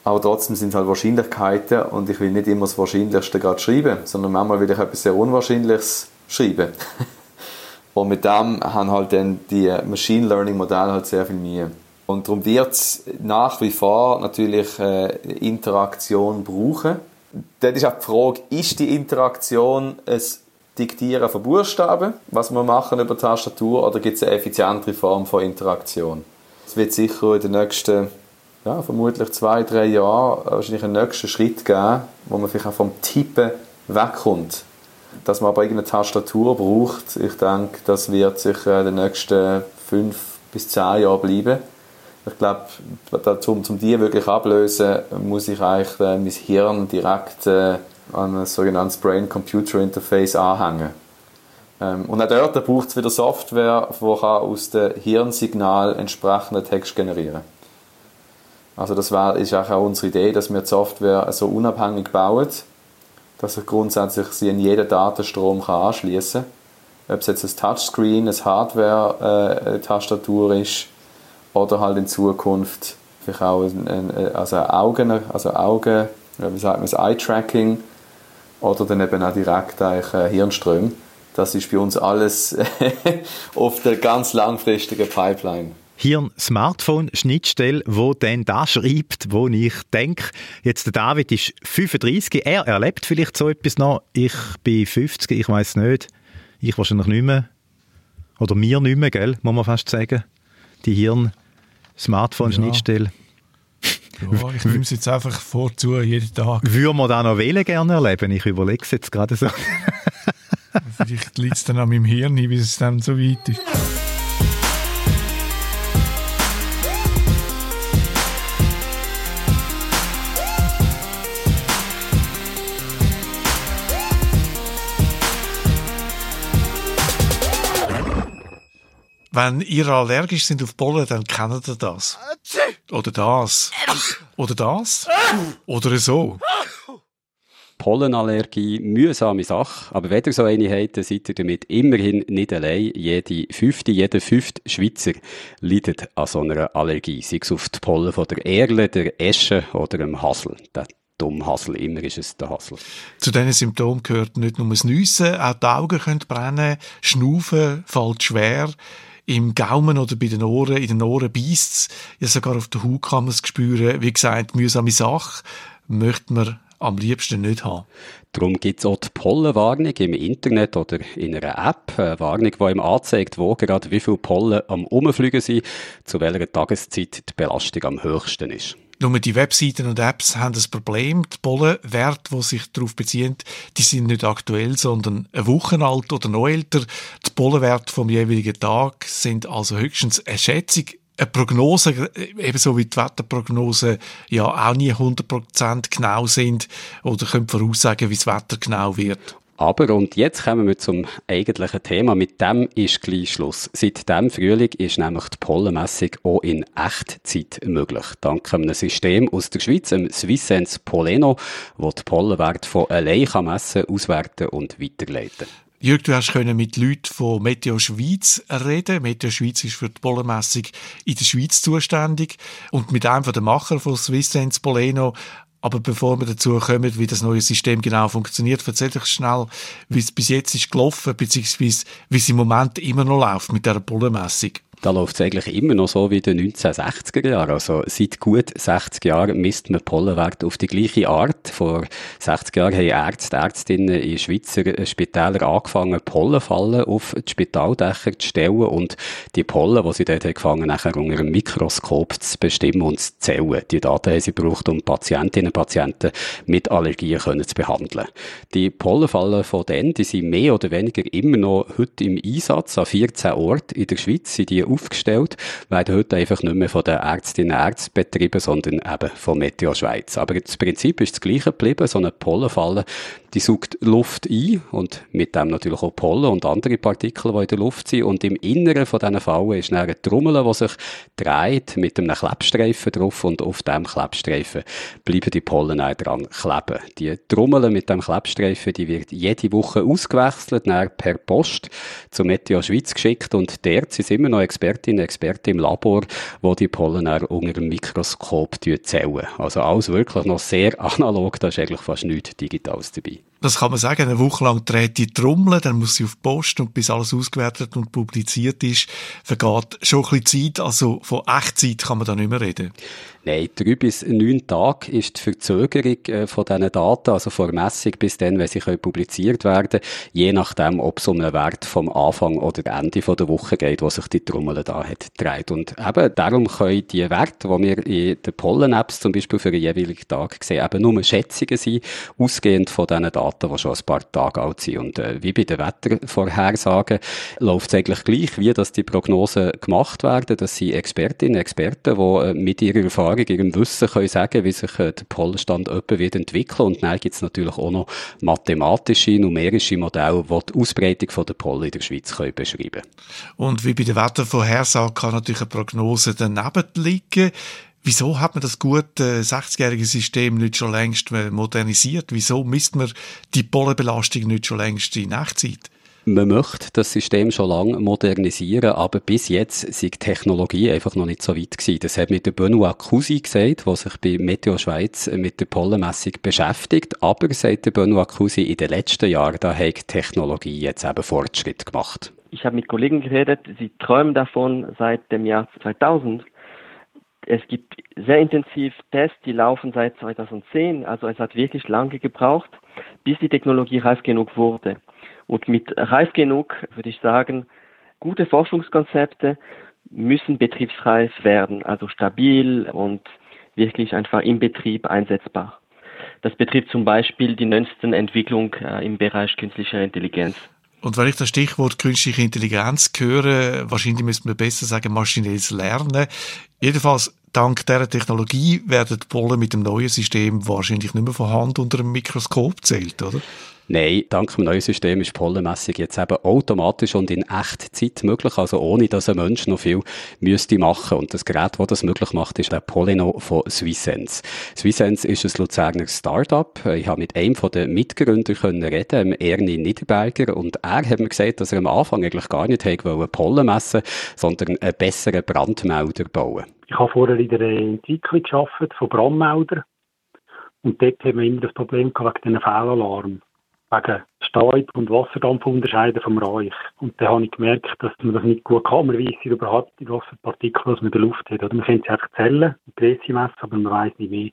Aber trotzdem sind es halt Wahrscheinlichkeiten und ich will nicht immer das Wahrscheinlichste gerade schreiben, sondern manchmal will ich etwas sehr Unwahrscheinliches schreiben. und mit dem haben halt dann die Machine Learning Modelle halt sehr viel Mühe. Und darum wird es nach wie vor natürlich äh, Interaktion brauchen. Dort ist auch die Frage, ist die Interaktion ein Diktieren von Buchstaben, was wir machen über Tastatur, oder gibt es eine effizientere Form von Interaktion? Es wird sicher in den nächsten, ja, vermutlich zwei, drei Jahren wahrscheinlich einen nächsten Schritt geben, wo man vielleicht auch vom Tippen wegkommt. Dass man aber irgendeine Tastatur braucht, ich denke, das wird sicher in den nächsten fünf bis zehn Jahren bleiben. Ich glaube, um, um die wirklich ablösen, muss ich eigentlich äh, mein Hirn direkt äh, an ein sogenanntes Brain-Computer-Interface anhängen. Ähm, und auch dort braucht es wieder Software, die aus dem Hirnsignal entsprechenden Text generieren Also das war, ist auch unsere Idee, dass wir die Software so unabhängig bauen, dass ich grundsätzlich sie in jeden Datenstrom kann anschließen kann. Ob es jetzt ein Touchscreen, eine Hardware-Tastatur äh, ist oder halt in Zukunft vielleicht auch ein, ein, also Augen, also Augen, wie sagt man, das Eye-Tracking oder dann eben auch direkt eigentlich äh, Hirnströme. Das ist bei uns alles auf der ganz langfristigen Pipeline. Hirn Smartphone Schnittstelle, wo dann da schreibt, wo ich denke, jetzt der David ist 35, er erlebt vielleicht so etwas noch. Ich bin 50, ich weiß nicht. Ich wahrscheinlich nicht mehr. Oder mir nicht mehr, gell, muss man fast sagen. Die Hirn Smartphone Schnittstelle. Ja. Ja, ich nehme es jetzt einfach vorzu, jeden Tag. Würde man da noch wählen gerne erleben? Ich überlege es jetzt gerade so. Vielleicht liegt es dann an meinem Hirn, bis es dann so weit ist. Wenn ihr allergisch sind auf Pollen, dann kennt ihr das. Oder das. Oder das. Oder so. Pollenallergie, mühsame Sache. Aber wenn ihr so eine habt, seid ihr damit immerhin nicht allein. Jede fünfte, jeder fünfte Schweizer leidet an so einer Allergie. Sei es auf die Pollen von der Erle, der Esche oder dem Hassel. Der dumme Hassel, immer ist es der Hassel. Zu diesen Symptomen gehört nicht nur das Nüssen, auch die Augen können brennen, Schnaufen fällt schwer, im Gaumen oder bei den Ohren, in den Ohren beißt Ja, sogar auf der Haut kann man es spüren. Wie gesagt, mühsame Sache möchte man am liebsten nicht haben. Darum gibt es auch die Pollenwarnung im Internet oder in einer App. Eine Warnung, die ihm anzeigt, wo gerade wie viele Pollen am Umfliegen sind, zu welcher Tageszeit die Belastung am höchsten ist. Nur die Webseiten und Apps haben das Problem. Die Pollenwerte, die sich darauf beziehen, die sind nicht aktuell, sondern eine Woche alt oder noch älter. Die Pollenwerte vom jeweiligen Tag sind also höchstens eine Schätzung, eine Prognose, ebenso wie die Wetterprognose ja auch nie 100% genau sind oder können voraussagen, wie das Wetter genau wird. Aber, und jetzt kommen wir zum eigentlichen Thema. Mit dem ist gleich Schluss. Seit dem Frühling ist nämlich die Pollenmessung auch in Echtzeit möglich. Dank einem System aus der Schweiz, dem Swisssense Poleno, das die Pollenwerte von allein messen, auswerten und weiterleiten Jürg, du hast mit Leuten von Meteo Schweiz reden. Meteo Schweiz ist für die Pollenmessung in der Schweiz zuständig. Und mit einem der Macher von Swisssense Poleno aber bevor wir dazu kommen, wie das neue System genau funktioniert, erzähl doch schnell, wie es bis jetzt ist gelaufen, beziehungsweise wie es im Moment immer noch läuft mit der Bullenmessung. Da läuft es eigentlich immer noch so wie in den 1960er Jahren. Also seit gut 60 Jahren misst man Pollenwert auf die gleiche Art. Vor 60 Jahren haben Ärzte, Ärztinnen in Schweizer Spitälern angefangen, Pollenfallen auf die Spitaldächer zu stellen und die Pollen, die sie dort gefangen nachher unter einem Mikroskop zu bestimmen und zu zählen. Die Daten haben sie gebraucht, um Patientinnen und Patienten mit Allergien können zu behandeln. Die Pollenfallen von denen, die sind mehr oder weniger immer noch heute im Einsatz an 14 Orten in der Schweiz, sind die aufgestellt, werden heute einfach nicht mehr von den Ärztinnen und Ärzten betrieben, sondern eben von Meteo Schweiz. Aber das Prinzip ist das gleiche geblieben, so eine Pollenfalle, die saugt Luft ein und mit dem natürlich auch Pollen und andere Partikel, die in der Luft sind. Und im Inneren von diesen Fallen ist eine Trommel, die sich dreht mit einem Klebstreifen drauf und auf dem Klebstreifen bleiben die Pollen dann dran kleben. Die Trommel mit dem Klebstreifen, die wird jede Woche ausgewechselt, per Post zur Meteo Schweiz geschickt und dort sind immer noch Expertinnen und Experten im Labor, die die Pollen dann unter dem Mikroskop zählen. Also alles wirklich noch sehr analog, da ist eigentlich fast nichts Digitales dabei. Das kann man sagen, eine Woche lang dreht die Trommel, dann muss sie auf die Post und bis alles ausgewertet und publiziert ist, vergeht schon ein bisschen Zeit, also von Echtzeit kann man da nicht mehr reden. Nein, drei bis neun Tage ist die Verzögerung äh, von diesen Daten, also vor Messung bis dann, wenn sie können publiziert werden, je nachdem, ob es um einen Wert vom Anfang oder Ende von der Woche geht, wo sich die Trommel da hat dreht. Und eben darum können die Werte, die wir in den Pollen-Apps zum Beispiel für einen jeweiligen Tag sehen, eben nur Schätzungen sein, ausgehend von diesen Daten, die schon ein paar Tage alt sind. Und äh, wie bei den Wettervorhersagen läuft es eigentlich gleich, wie dass die Prognosen gemacht werden. Das sind Expertinnen Experten, die äh, mit ihrer Erfahrung Ihrem Wissen können sagen, wie sich äh, der Pollenstand etwa wird entwickeln. Und dann gibt es natürlich auch noch mathematische, numerische Modelle, die die Ausbreitung von der Pollen in der Schweiz können beschreiben Und wie bei der Wettervorhersage kann natürlich eine Prognose daneben liegen. Wieso hat man das gute 60-jährige System nicht schon längst modernisiert? Wieso misst man die Pollenbelastung nicht schon längst in Echtzeit? Man möchte das System schon lange modernisieren, aber bis jetzt ist die Technologie einfach noch nicht so weit gewesen. Das hat mit der Benoit Cousi gesagt, der sich bei Meteo Schweiz mit der Pollenmessung beschäftigt. Aber, sagt der Benoit Cousi, in den letzten Jahren, da hat die Technologie jetzt eben Fortschritt gemacht. Ich habe mit Kollegen geredet, sie träumen davon seit dem Jahr 2000. Es gibt sehr intensiv Tests, die laufen seit 2010, also es hat wirklich lange gebraucht, bis die Technologie reif genug wurde. Und mit reif genug, würde ich sagen, gute Forschungskonzepte müssen betriebsreif werden, also stabil und wirklich einfach im Betrieb einsetzbar. Das betrifft zum Beispiel die neuesten Entwicklungen äh, im Bereich künstlicher Intelligenz. Und wenn ich das Stichwort künstliche Intelligenz höre, wahrscheinlich müsste man besser sagen maschinelles Lernen. Jedenfalls, dank dieser Technologie werden die Pollen mit dem neuen System wahrscheinlich nicht mehr von Hand unter einem Mikroskop zählt, oder? Nein, dank dem neuen System ist Pollenmessung jetzt eben automatisch und in Echtzeit möglich, also ohne dass ein Mensch noch viel müsste machen. Und das Gerät, das das möglich macht, ist der Polino von Swissense. Swissense ist ein Luzerner Start-up. Ich habe mit einem von den Mitgründern können reden, Ernie Niederberger, und er hat mir gesagt, dass er am Anfang eigentlich gar nicht wollte Pollen messen, sondern einen besseren Brandmelder bauen. Ich habe vorher in der Entwicklung gearbeitet von Brandmeldern. Und dort haben wir immer das Problem gehabt wegen diesen Fehlalarm wegen Staub und Wasserdampf unterscheiden vom Reich. Und dann habe ich gemerkt, dass man das nicht gut kann. Man weiss überhaupt nicht, was für man in der Luft hat. Oder man kennt sie einfach zählen, und Größe messen, aber man weiß nicht mehr.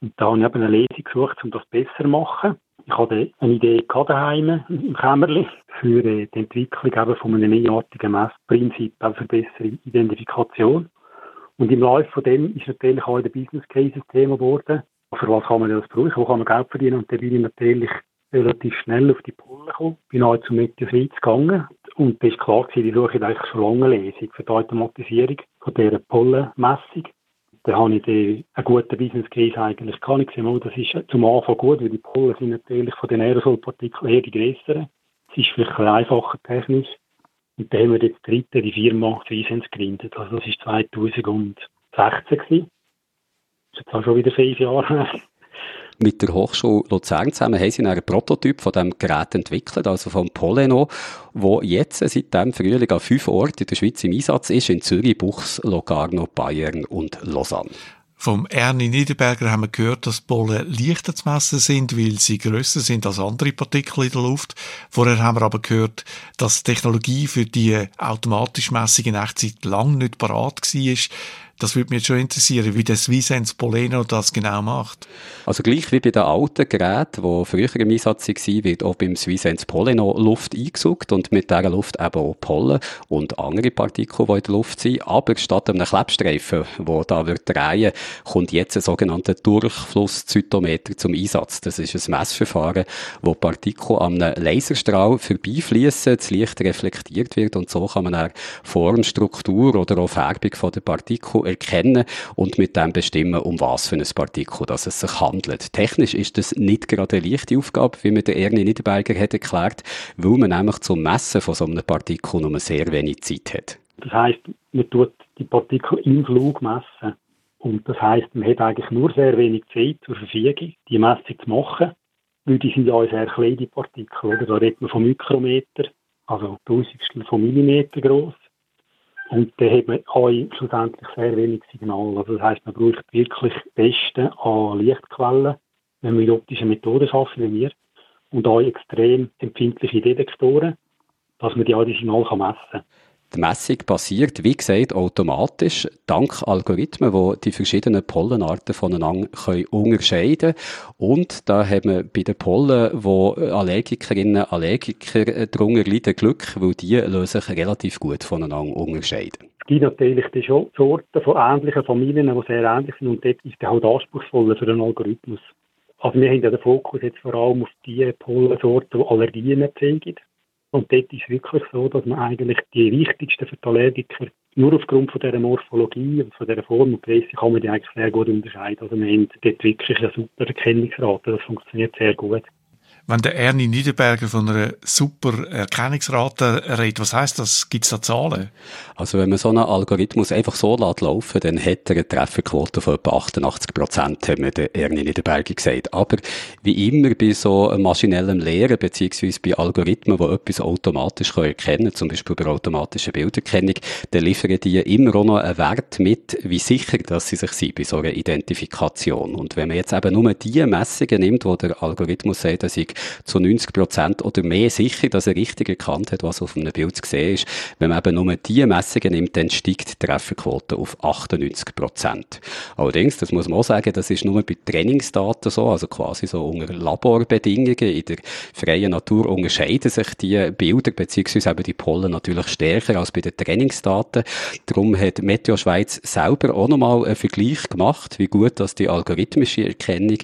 Und da habe ich eben eine Lösung gesucht, um das besser zu machen. Ich hatte eine Idee daheim im Kämmerli für die Entwicklung eben von einem neuartigen Messprinzip, für bessere Identifikation. Und im Laufe von dem ist natürlich auch in der Business Case ein Thema geworden. Für was kann man das brauchen? Wo kann man Geld verdienen? Und da bin ich natürlich relativ schnell auf die Pulle gekommen, bin nahezu mit der Schweiz gegangen und da ist klar gewesen, die suche eigentlich schon lange Lesung für die Automatisierung von dieser Pollenmessung. Da habe ich einen guten Business Case eigentlich gar nicht gesehen. Das ist zum Anfang gut, weil die Pollen sind natürlich von den Aerosolpartikeln eher die größeren. Es ist vielleicht ein einfacher technisch. Und dann haben wir jetzt dritte, die Firma Swisens gegründet. Also das war 2016 gewesen. Das ist jetzt auch schon wieder fünf Jahre her mit der Hochschule Luzern zusammen haben sie einen Prototyp von diesem Gerät entwickelt, also vom Poleno, wo jetzt seit dem Frühling an fünf Orten in der Schweiz im Einsatz ist, in Zürich, Buchs, Locarno, Bayern und Lausanne. Vom Ernie Niederberger haben wir gehört, dass Pollen leichter zu messen sind, weil sie grösser sind als andere Partikel in der Luft. Vorher haben wir aber gehört, dass die Technologie für die automatische Messung in Echtzeit lang nicht parat war. Das würde mich schon interessieren, wie der Swissense Poleno das genau macht. Also gleich wie bei den alten Geräten, die früher im Einsatz waren, wird auch beim Swissense Poleno Luft eingesucht und mit dieser Luft eben auch Pollen und andere Partikel, die in der Luft sind. Aber statt einem Klebstreifen, der da wird drehen, kommt jetzt ein sogenannter Durchflusszytometer zum Einsatz. Das ist ein Messverfahren, wo Partikel an einem Laserstrahl vorbeifließen, das Licht reflektiert wird und so kann man dann Form, Struktur oder auch Färbung der Partikel erkennen und mit dem bestimmen, um was für ein Partikel das es sich handelt. Technisch ist das nicht gerade eine leichte Aufgabe, wie mir der Ernie Niederberger hat erklärt, weil man nämlich zum Messen von so einem Partikel nur sehr wenig Zeit hat. Das heißt, man tut die Partikel im Flug messen. Und das heißt, man hat eigentlich nur sehr wenig Zeit zur Verfügung, die Messung zu machen, weil die sind ja sehr kleine Partikel. Oder? Da redet man von Mikrometer, also Tausendstel von Millimeter groß. Und da hat man auch schlussendlich sehr wenig Signal. Also das heisst, man braucht wirklich Beste an Lichtquellen, wenn man mit optischen Methoden arbeitet, wie wir. Und auch extrem empfindliche Detektoren, dass man die auch die Signal messen kann. Die Messung passiert, wie gesagt, automatisch, dank Algorithmen, die die verschiedenen Pollenarten voneinander unterscheiden können. Und da haben wir bei den Pollen, wo Allergikerinnen und Allergiker darunter leiden, Glück, weil die lösen sich relativ gut voneinander unterscheiden. Es gibt natürlich schon Sorten von ähnlichen Familien, die sehr ähnlich sind und dort ist der halt anspruchsvoller für einen Algorithmus. Also wir haben ja den Fokus jetzt vor allem auf die Pollensorten, die Allergien erzeugen. Und dort ist wirklich so, dass man eigentlich die wichtigsten für die Allergiker nur aufgrund von dieser Morphologie und von dieser Form und Größe kann man die eigentlich sehr gut unterscheiden. Also wir haben dort wirklich eine super Erkennungsrate. Das funktioniert sehr gut. Wenn der Ernie Niederberger von einer super Erkennungsrate redet, was heißt das? Gibt es da Zahlen? Also wenn man so einen Algorithmus einfach so lässt laufen, dann hat er eine Trefferquote von etwa 88 Prozent, hat mir der Ernie Niederberger gesagt. Aber wie immer bei so maschinellem Lehren, beziehungsweise bei Algorithmen, die etwas automatisch erkennen können, zum Beispiel bei automatischer Bilderkennung, dann liefern die immer auch noch einen Wert mit, wie sicher dass sie sich sind bei so einer Identifikation. Und wenn man jetzt eben nur die Messungen nimmt, wo der Algorithmus sagt, dass ich zu 90 Prozent oder mehr sicher, dass er richtig erkannt hat, was auf einem Bild zu sehen ist. Wenn man eben nur diese Messungen nimmt, dann steigt die Trefferquote auf 98 Prozent. Allerdings, das muss man auch sagen, das ist nur bei Trainingsdaten so, also quasi so unter Laborbedingungen. In der freien Natur unterscheiden sich die Bilder beziehungsweise eben die Pollen natürlich stärker als bei den Trainingsdaten. Darum hat Meteo Schweiz selber auch nochmal einen Vergleich gemacht, wie gut dass die algorithmische Erkennung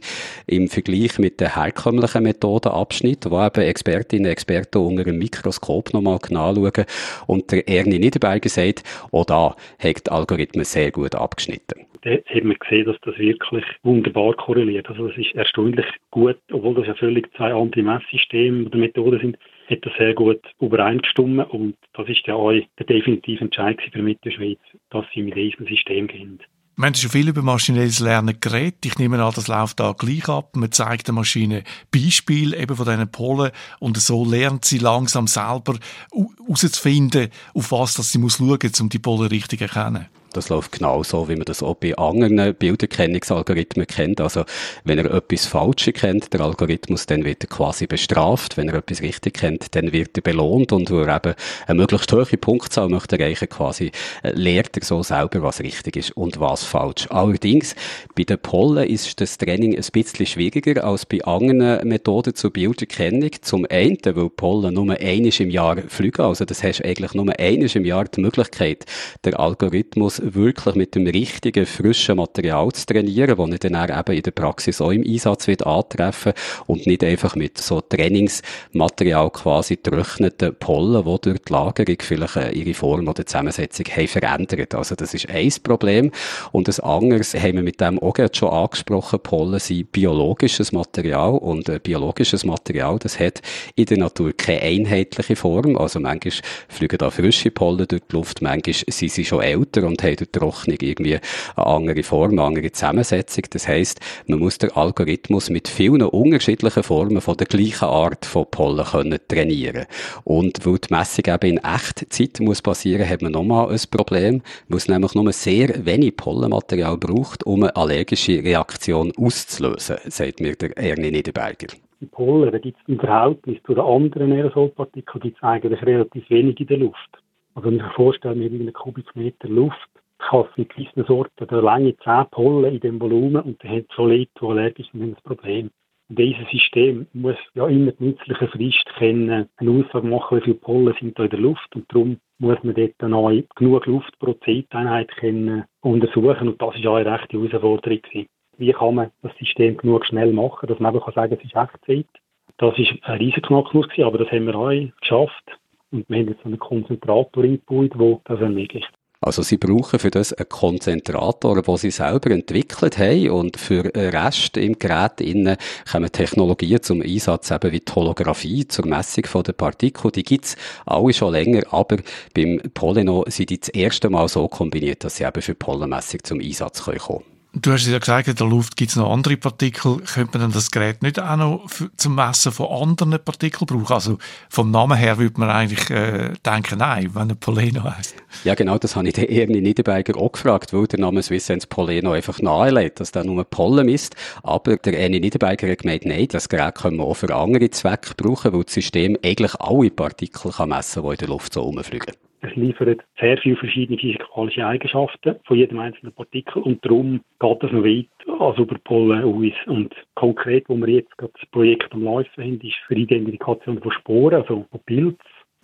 im Vergleich mit den herkömmlichen Methoden Methodenabschnitt, wo eben Expertinnen und Experten unter einem Mikroskop nochmal genau schauen. Und der Ernie Niederberger sagt, auch da hat der Algorithmus sehr gut abgeschnitten. Da hat man gesehen, dass das wirklich wunderbar korreliert. Also das ist erstaunlich gut, obwohl das ja völlig zwei andere Messsysteme oder Methoden sind, hat das sehr gut übereingestimmt und das ist ja auch der definitive Entscheid für die Schweiz, dass sie mit diesem System gehen. Wir haben schon viel über maschinelles Lernen geredet. Ich nehme an, das läuft da gleich ab. Man zeigt der Maschine Beispiele eben von diesen Polen und so lernt sie langsam selber herauszufinden, auf was das sie muss schauen muss, um die Polen richtig zu erkennen. Das läuft genauso, wie man das auch bei anderen Bilderkennungsalgorithmen kennt. Also, wenn er etwas falsch kennt, der Algorithmus, dann wird er quasi bestraft. Wenn er etwas richtig kennt, dann wird er belohnt. Und wo er eben eine möglichst hohe Punktzahl möchte erreichen, quasi, äh, lehrt er so selber, was richtig ist und was falsch. Allerdings, bei den Pollen ist das Training ein bisschen schwieriger als bei anderen Methoden zur Bilderkennung. Zum einen, weil Pollen nur einiges im Jahr fliegen. Also, das hast eigentlich nur einiges im Jahr die Möglichkeit, der Algorithmus wirklich mit dem richtigen, frischen Material zu trainieren, das ich dann eben in der Praxis auch im Einsatz wird antreffen und nicht einfach mit so Trainingsmaterial quasi getrockneten Pollen, die durch die Lagerung vielleicht äh, ihre Form oder Zusammensetzung haben verändert. Also das ist ein Problem. Und das anderes haben wir mit dem auch schon angesprochen, Pollen sind biologisches Material und äh, biologisches Material, das hat in der Natur keine einheitliche Form. Also manchmal fliegen da frische Pollen durch die Luft, manchmal sind sie schon älter und haben in der Trocknung irgendwie eine andere Form, eine andere Zusammensetzung. Das heisst, man muss den Algorithmus mit vielen unterschiedlichen Formen von der gleichen Art von Pollen können trainieren. Und weil die Messung eben in Echtzeit muss passieren, hat man nochmal ein Problem, weil es nämlich nur sehr wenig Pollenmaterial braucht, um eine allergische Reaktion auszulösen, sagt mir der Ernie Niederberger. Die Pollen, da gibt es im Verhältnis zu den anderen Aerosolpartikeln eigentlich relativ wenig in der Luft. Also wenn ich mir vorstelle, wir haben einen Kubikmeter Luft Habe in gewissen Sorten der Länge 10 Pollen in dem Volumen und dann haben so Leute, die allergisch sind, ein Problem. Und dieses System muss ja immer die nützliche Frist kennen, eine Aussage machen, wie viele Pollen sind da in der Luft und darum muss man dort dann auch genug Luft pro Zeiteinheit können untersuchen und das ist auch eine rechte Herausforderung gewesen. Wie kann man das System genug schnell machen, dass man sagen kann, es ist Echtzeit. Das ist ein riesiger Knacknuss aber das haben wir auch geschafft. Und wir haben jetzt einen Konzentrator eingebaut, der das ermöglicht. Also sie brauchen für das einen Konzentrator, den sie selber entwickelt haben und für den Rest im Gerät innen kommen Technologien zum Einsatz, eben wie die Holographie zur Messung der Partikel. Die gibt's alle schon länger, aber beim Polino sind die das erste Mal so kombiniert, dass sie eben für Pollenmessung zum Einsatz kommen können. Du hast ja gesagt, in der Luft gibt es noch andere Partikel. Könnte man das Gerät nicht auch noch zum Messen von anderen Partikeln brauchen? Also vom Namen her würde man eigentlich äh, denken, nein, wenn er Poleno heisst. Ja genau, das habe ich den Ernie Niederberger auch gefragt, weil der Name Swissens Poleno einfach nahelegt, dass der nur Pollen misst. Aber der Ernie Niederberger hat gemeint, nein, das Gerät können wir auch für andere Zwecke brauchen, weil das System eigentlich alle Partikel kann messen kann, die in der Luft so rumfliegen. Es liefert sehr viele verschiedene physikalische Eigenschaften von jedem einzelnen Partikel und darum geht es noch weit als über Pollen aus. Und konkret, wo wir jetzt gerade das Projekt am Laufen haben, ist für die Identifikation von Sporen, also von Pilz.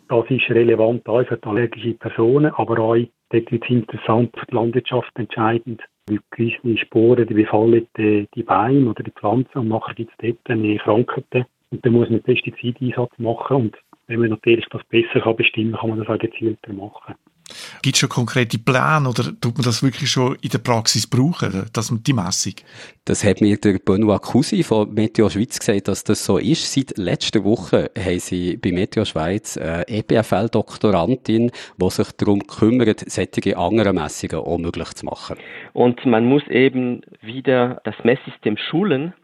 Das ist relevant auch für allergische Personen, aber auch dort wird es interessant für die Landwirtschaft entscheidend, weil gewisse Sporen, die befallen die, die Beine oder die Pflanzen und nachher gibt es dort eine Krankheiten. Und dann muss man Pestizideinsatz machen und wenn man natürlich das besser kann bestimmen kann, kann man das auch gezielter machen. Gibt es schon konkrete Pläne oder tut man das wirklich schon in der Praxis brauchen, dass man die Messung? Das hat mir der Benoit Cousi von Meteo Schweiz gesagt, dass das so ist. Seit letzter Woche haben sie bei Meteo Schweiz eine EPFL-Doktorandin, die sich darum kümmert, solche andere Messungen auch möglich zu machen. Und man muss eben wieder das Messsystem schulen,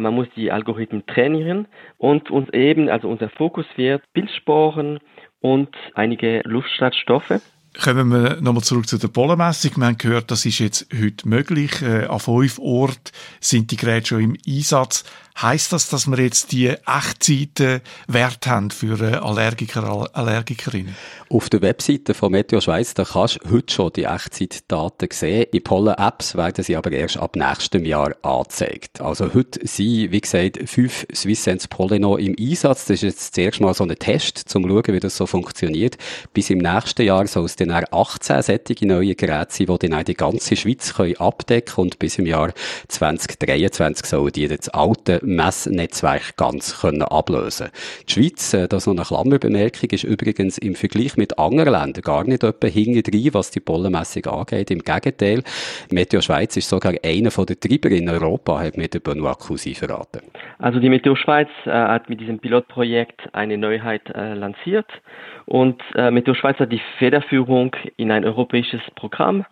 man muss die Algorithmen trainieren und uns eben, also unser Fokus wird Bildsporen und einige Luftschadstoffe. Kommen wir nochmal zurück zu der Pollenmessung. Wir haben gehört, das ist jetzt heute möglich. Äh, an fünf Orten sind die Geräte schon im Einsatz. Heißt das, dass wir jetzt die Echtzeitenwert haben für äh, Allergiker, Allergikerinnen? Auf der Webseite von Meteo Schweiz, da kannst du heute schon die Echtzeitdaten sehen. In Pollen-Apps werden sie aber erst ab nächstem Jahr angezeigt. Also heute sind, wie gesagt, fünf SwissSense Polino im Einsatz. Das ist jetzt zuerst mal so ein Test, um zu schauen, wie das so funktioniert. Bis im nächsten Jahr soll es dann 18 sättige neue Geräte sein, die dann die ganze Schweiz können abdecken. Und bis im Jahr 2023 sollen die das alte Messnetzwerk ganz können ablösen Die Schweiz, äh, das noch eine Klammerbemerkung, ist übrigens im Vergleich mit anderen Ländern gar nicht etwa hinten was die Pollenmessung angeht. Im Gegenteil, Meteo Schweiz ist sogar einer der Treiber in Europa, hat mir der Benoit Cousin verraten. Also die Meteo Schweiz äh, hat mit diesem Pilotprojekt eine Neuheit äh, lanciert und äh, Meteo Schweiz hat die Federführung in ein europäises Programm.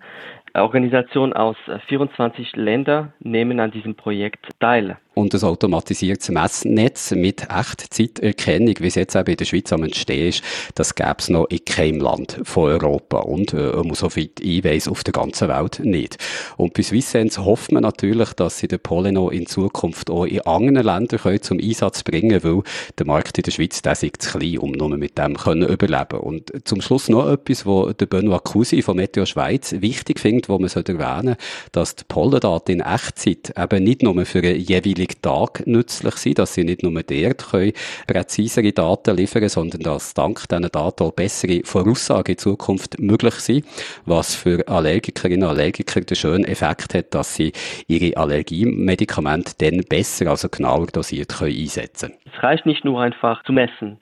Organisationen aus 24 äh, Ländern nehmen an diesem Projekt teil. Und ein automatisiertes Messnetz mit Echtzeiterkennung, wie es jetzt auch in der Schweiz am Entstehen ist, das gäbe es noch in keinem Land von Europa. Und äh, so viel ich weiss, auf der ganzen Welt nicht. Und bei Swisssense hofft man natürlich, dass sie den Polino in Zukunft auch in anderen Ländern können zum Einsatz bringen weil der Markt in der Schweiz, der zu klein, um nur mit dem können überleben. Und zum Schluss noch etwas, wo der Benoit Cousi von Meteo Schweiz wichtig findet, wo man sollte erwähnen, dass die Pollendaten in Echtzeit eben nicht nur für eine jeweilige Tag nützlich sein, dass sie nicht nur dort können präzisere Daten liefern, sondern dass dank diesen Daten auch bessere Voraussagen in Zukunft möglich sind, was für Allergikerinnen und Allergiker den schönen Effekt hat, dass sie ihre Allergiemedikamente dann besser, also genauer dosiert können einsetzen können. Es reicht nicht nur einfach zu messen.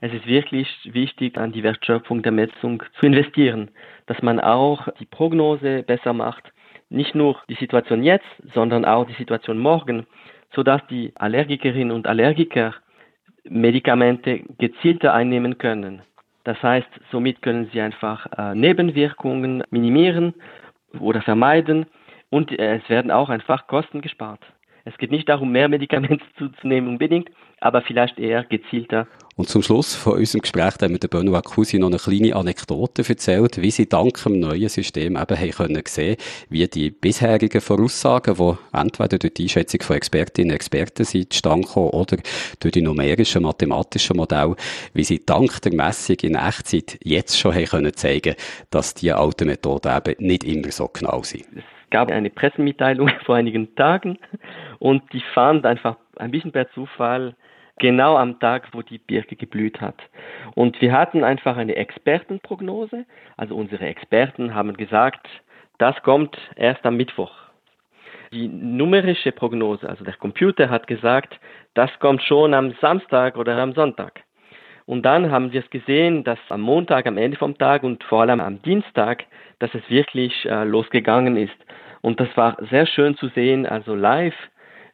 Es ist wirklich wichtig, an die Wertschöpfung der Messung zu investieren, dass man auch die Prognose besser macht. Nicht nur die Situation jetzt, sondern auch die Situation morgen sodass die Allergikerinnen und Allergiker Medikamente gezielter einnehmen können. Das heißt, somit können sie einfach äh, Nebenwirkungen minimieren oder vermeiden und äh, es werden auch einfach Kosten gespart. Es geht nicht darum, mehr Medikamente zuzunehmen unbedingt, aber vielleicht eher gezielter Und zum Schluss von unserem Gespräch haben wir der Benoit Cousi noch eine kleine Anekdote erzählt, wie sie dank dem neuen System eben haben können sehen, wie die bisherigen Voraussagen, die entweder durch die Einschätzung von Expertinnen und Experten sind, zustande kommen, oder durch die numerischen, mathematischen Modelle, wie sie dank der Messung in Echtzeit jetzt schon haben können zeigen, dass die alten Methoden eben nicht immer so genau sind. Es gab eine Pressemitteilung vor einigen Tagen und die fand einfach ein bisschen per Zufall genau am Tag, wo die Birke geblüht hat. Und wir hatten einfach eine Expertenprognose. Also unsere Experten haben gesagt, das kommt erst am Mittwoch. Die numerische Prognose, also der Computer hat gesagt, das kommt schon am Samstag oder am Sonntag. Und dann haben wir es gesehen, dass am Montag, am Ende vom Tag und vor allem am Dienstag, dass es wirklich äh, losgegangen ist. Und das war sehr schön zu sehen, also live,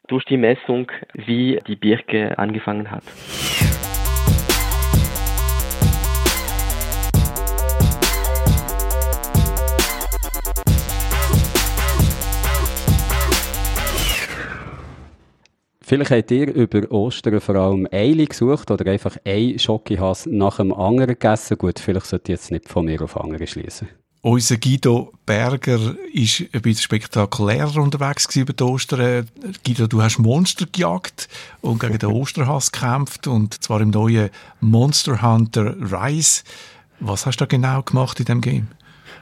durch die Messung, wie die Birke angefangen hat. Vielleicht habt ihr über Ostern vor allem Eile gesucht oder einfach ein Schokihass nach dem anderen gegessen. Gut, vielleicht sollte ich jetzt nicht von mir auf andere schließen. Unser Guido Berger ist ein bisschen spektakulärer unterwegs über die Ostern. Guido, du hast Monster gejagt und gegen den Osterhass gekämpft und zwar im neuen Monster Hunter Rise. Was hast du da genau gemacht in dem Game?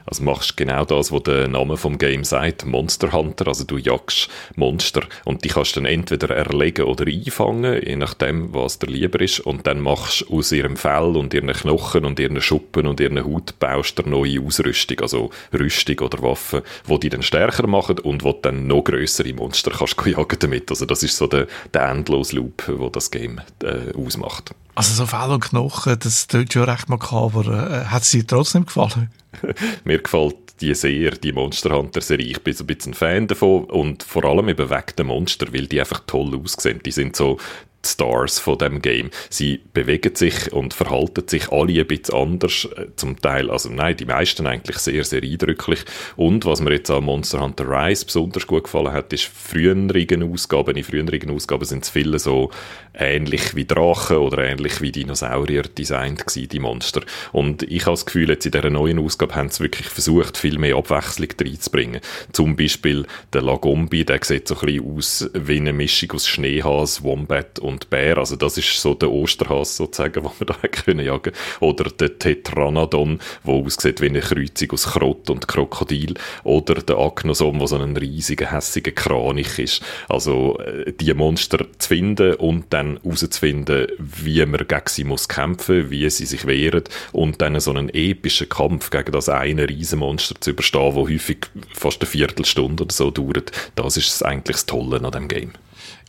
Also machst genau das, was der Name vom Game sagt, Monster Hunter, also du jagst Monster und die kannst dann entweder erlegen oder einfangen, je nachdem, was dir lieber ist und dann machst du aus ihrem Fell und ihren Knochen und ihren Schuppen und ihren Haut baust du neue Ausrüstung, also Rüstung oder Waffen, wo die dann stärker machen und wo dann noch größere Monster kannst jagen damit. Also das ist so der, der endlose Loop, wo das Game äh, ausmacht. Also so Fell und Knochen, das tut schon recht makaber. Äh, hat es dir trotzdem gefallen? Mir gefällt die sehr, die Monster Hunter Serie. Ich bin so ein bisschen Fan davon und vor allem eben wegen der Monster, weil die einfach toll aussehen. Die sind so Stars von dem Game. Sie bewegen sich und verhalten sich alle ein bisschen anders, äh, zum Teil, also nein, die meisten eigentlich sehr, sehr eindrücklich. Und was mir jetzt an Monster Hunter Rise besonders gut gefallen hat, ist früheren Ausgaben. In früheren Ausgaben sind es viele so ähnlich wie Drachen oder ähnlich wie Dinosaurier designt gewesen, die Monster. Und ich habe das Gefühl, jetzt in dieser neuen Ausgabe haben sie wirklich versucht, viel mehr Abwechslung reinzubringen. Zum Beispiel der Lagombi, der sieht so ein bisschen aus wie eine Mischung aus Schneehas, Wombat und und Bär, also das ist so der Osterhas sozusagen, den wir da können jagen Oder der Tetranodon, der aussieht wie eine Kreuzung aus Krott und Krokodil. Oder der Agnosom, der so ein riesiger, hässiger Kranich ist. Also äh, die Monster zu finden und dann herauszufinden, wie man gegen sie muss kämpfen, wie sie sich wehren und dann so einen epischen Kampf gegen das eine Riesenmonster zu überstehen, der häufig fast eine Viertelstunde oder so dauert, das ist eigentlich das Tolle an dem Game.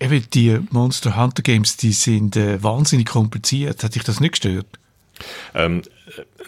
Eben, die Monster Hunter Games, die sind äh, wahnsinnig kompliziert. Hat dich das nicht gestört? Ähm,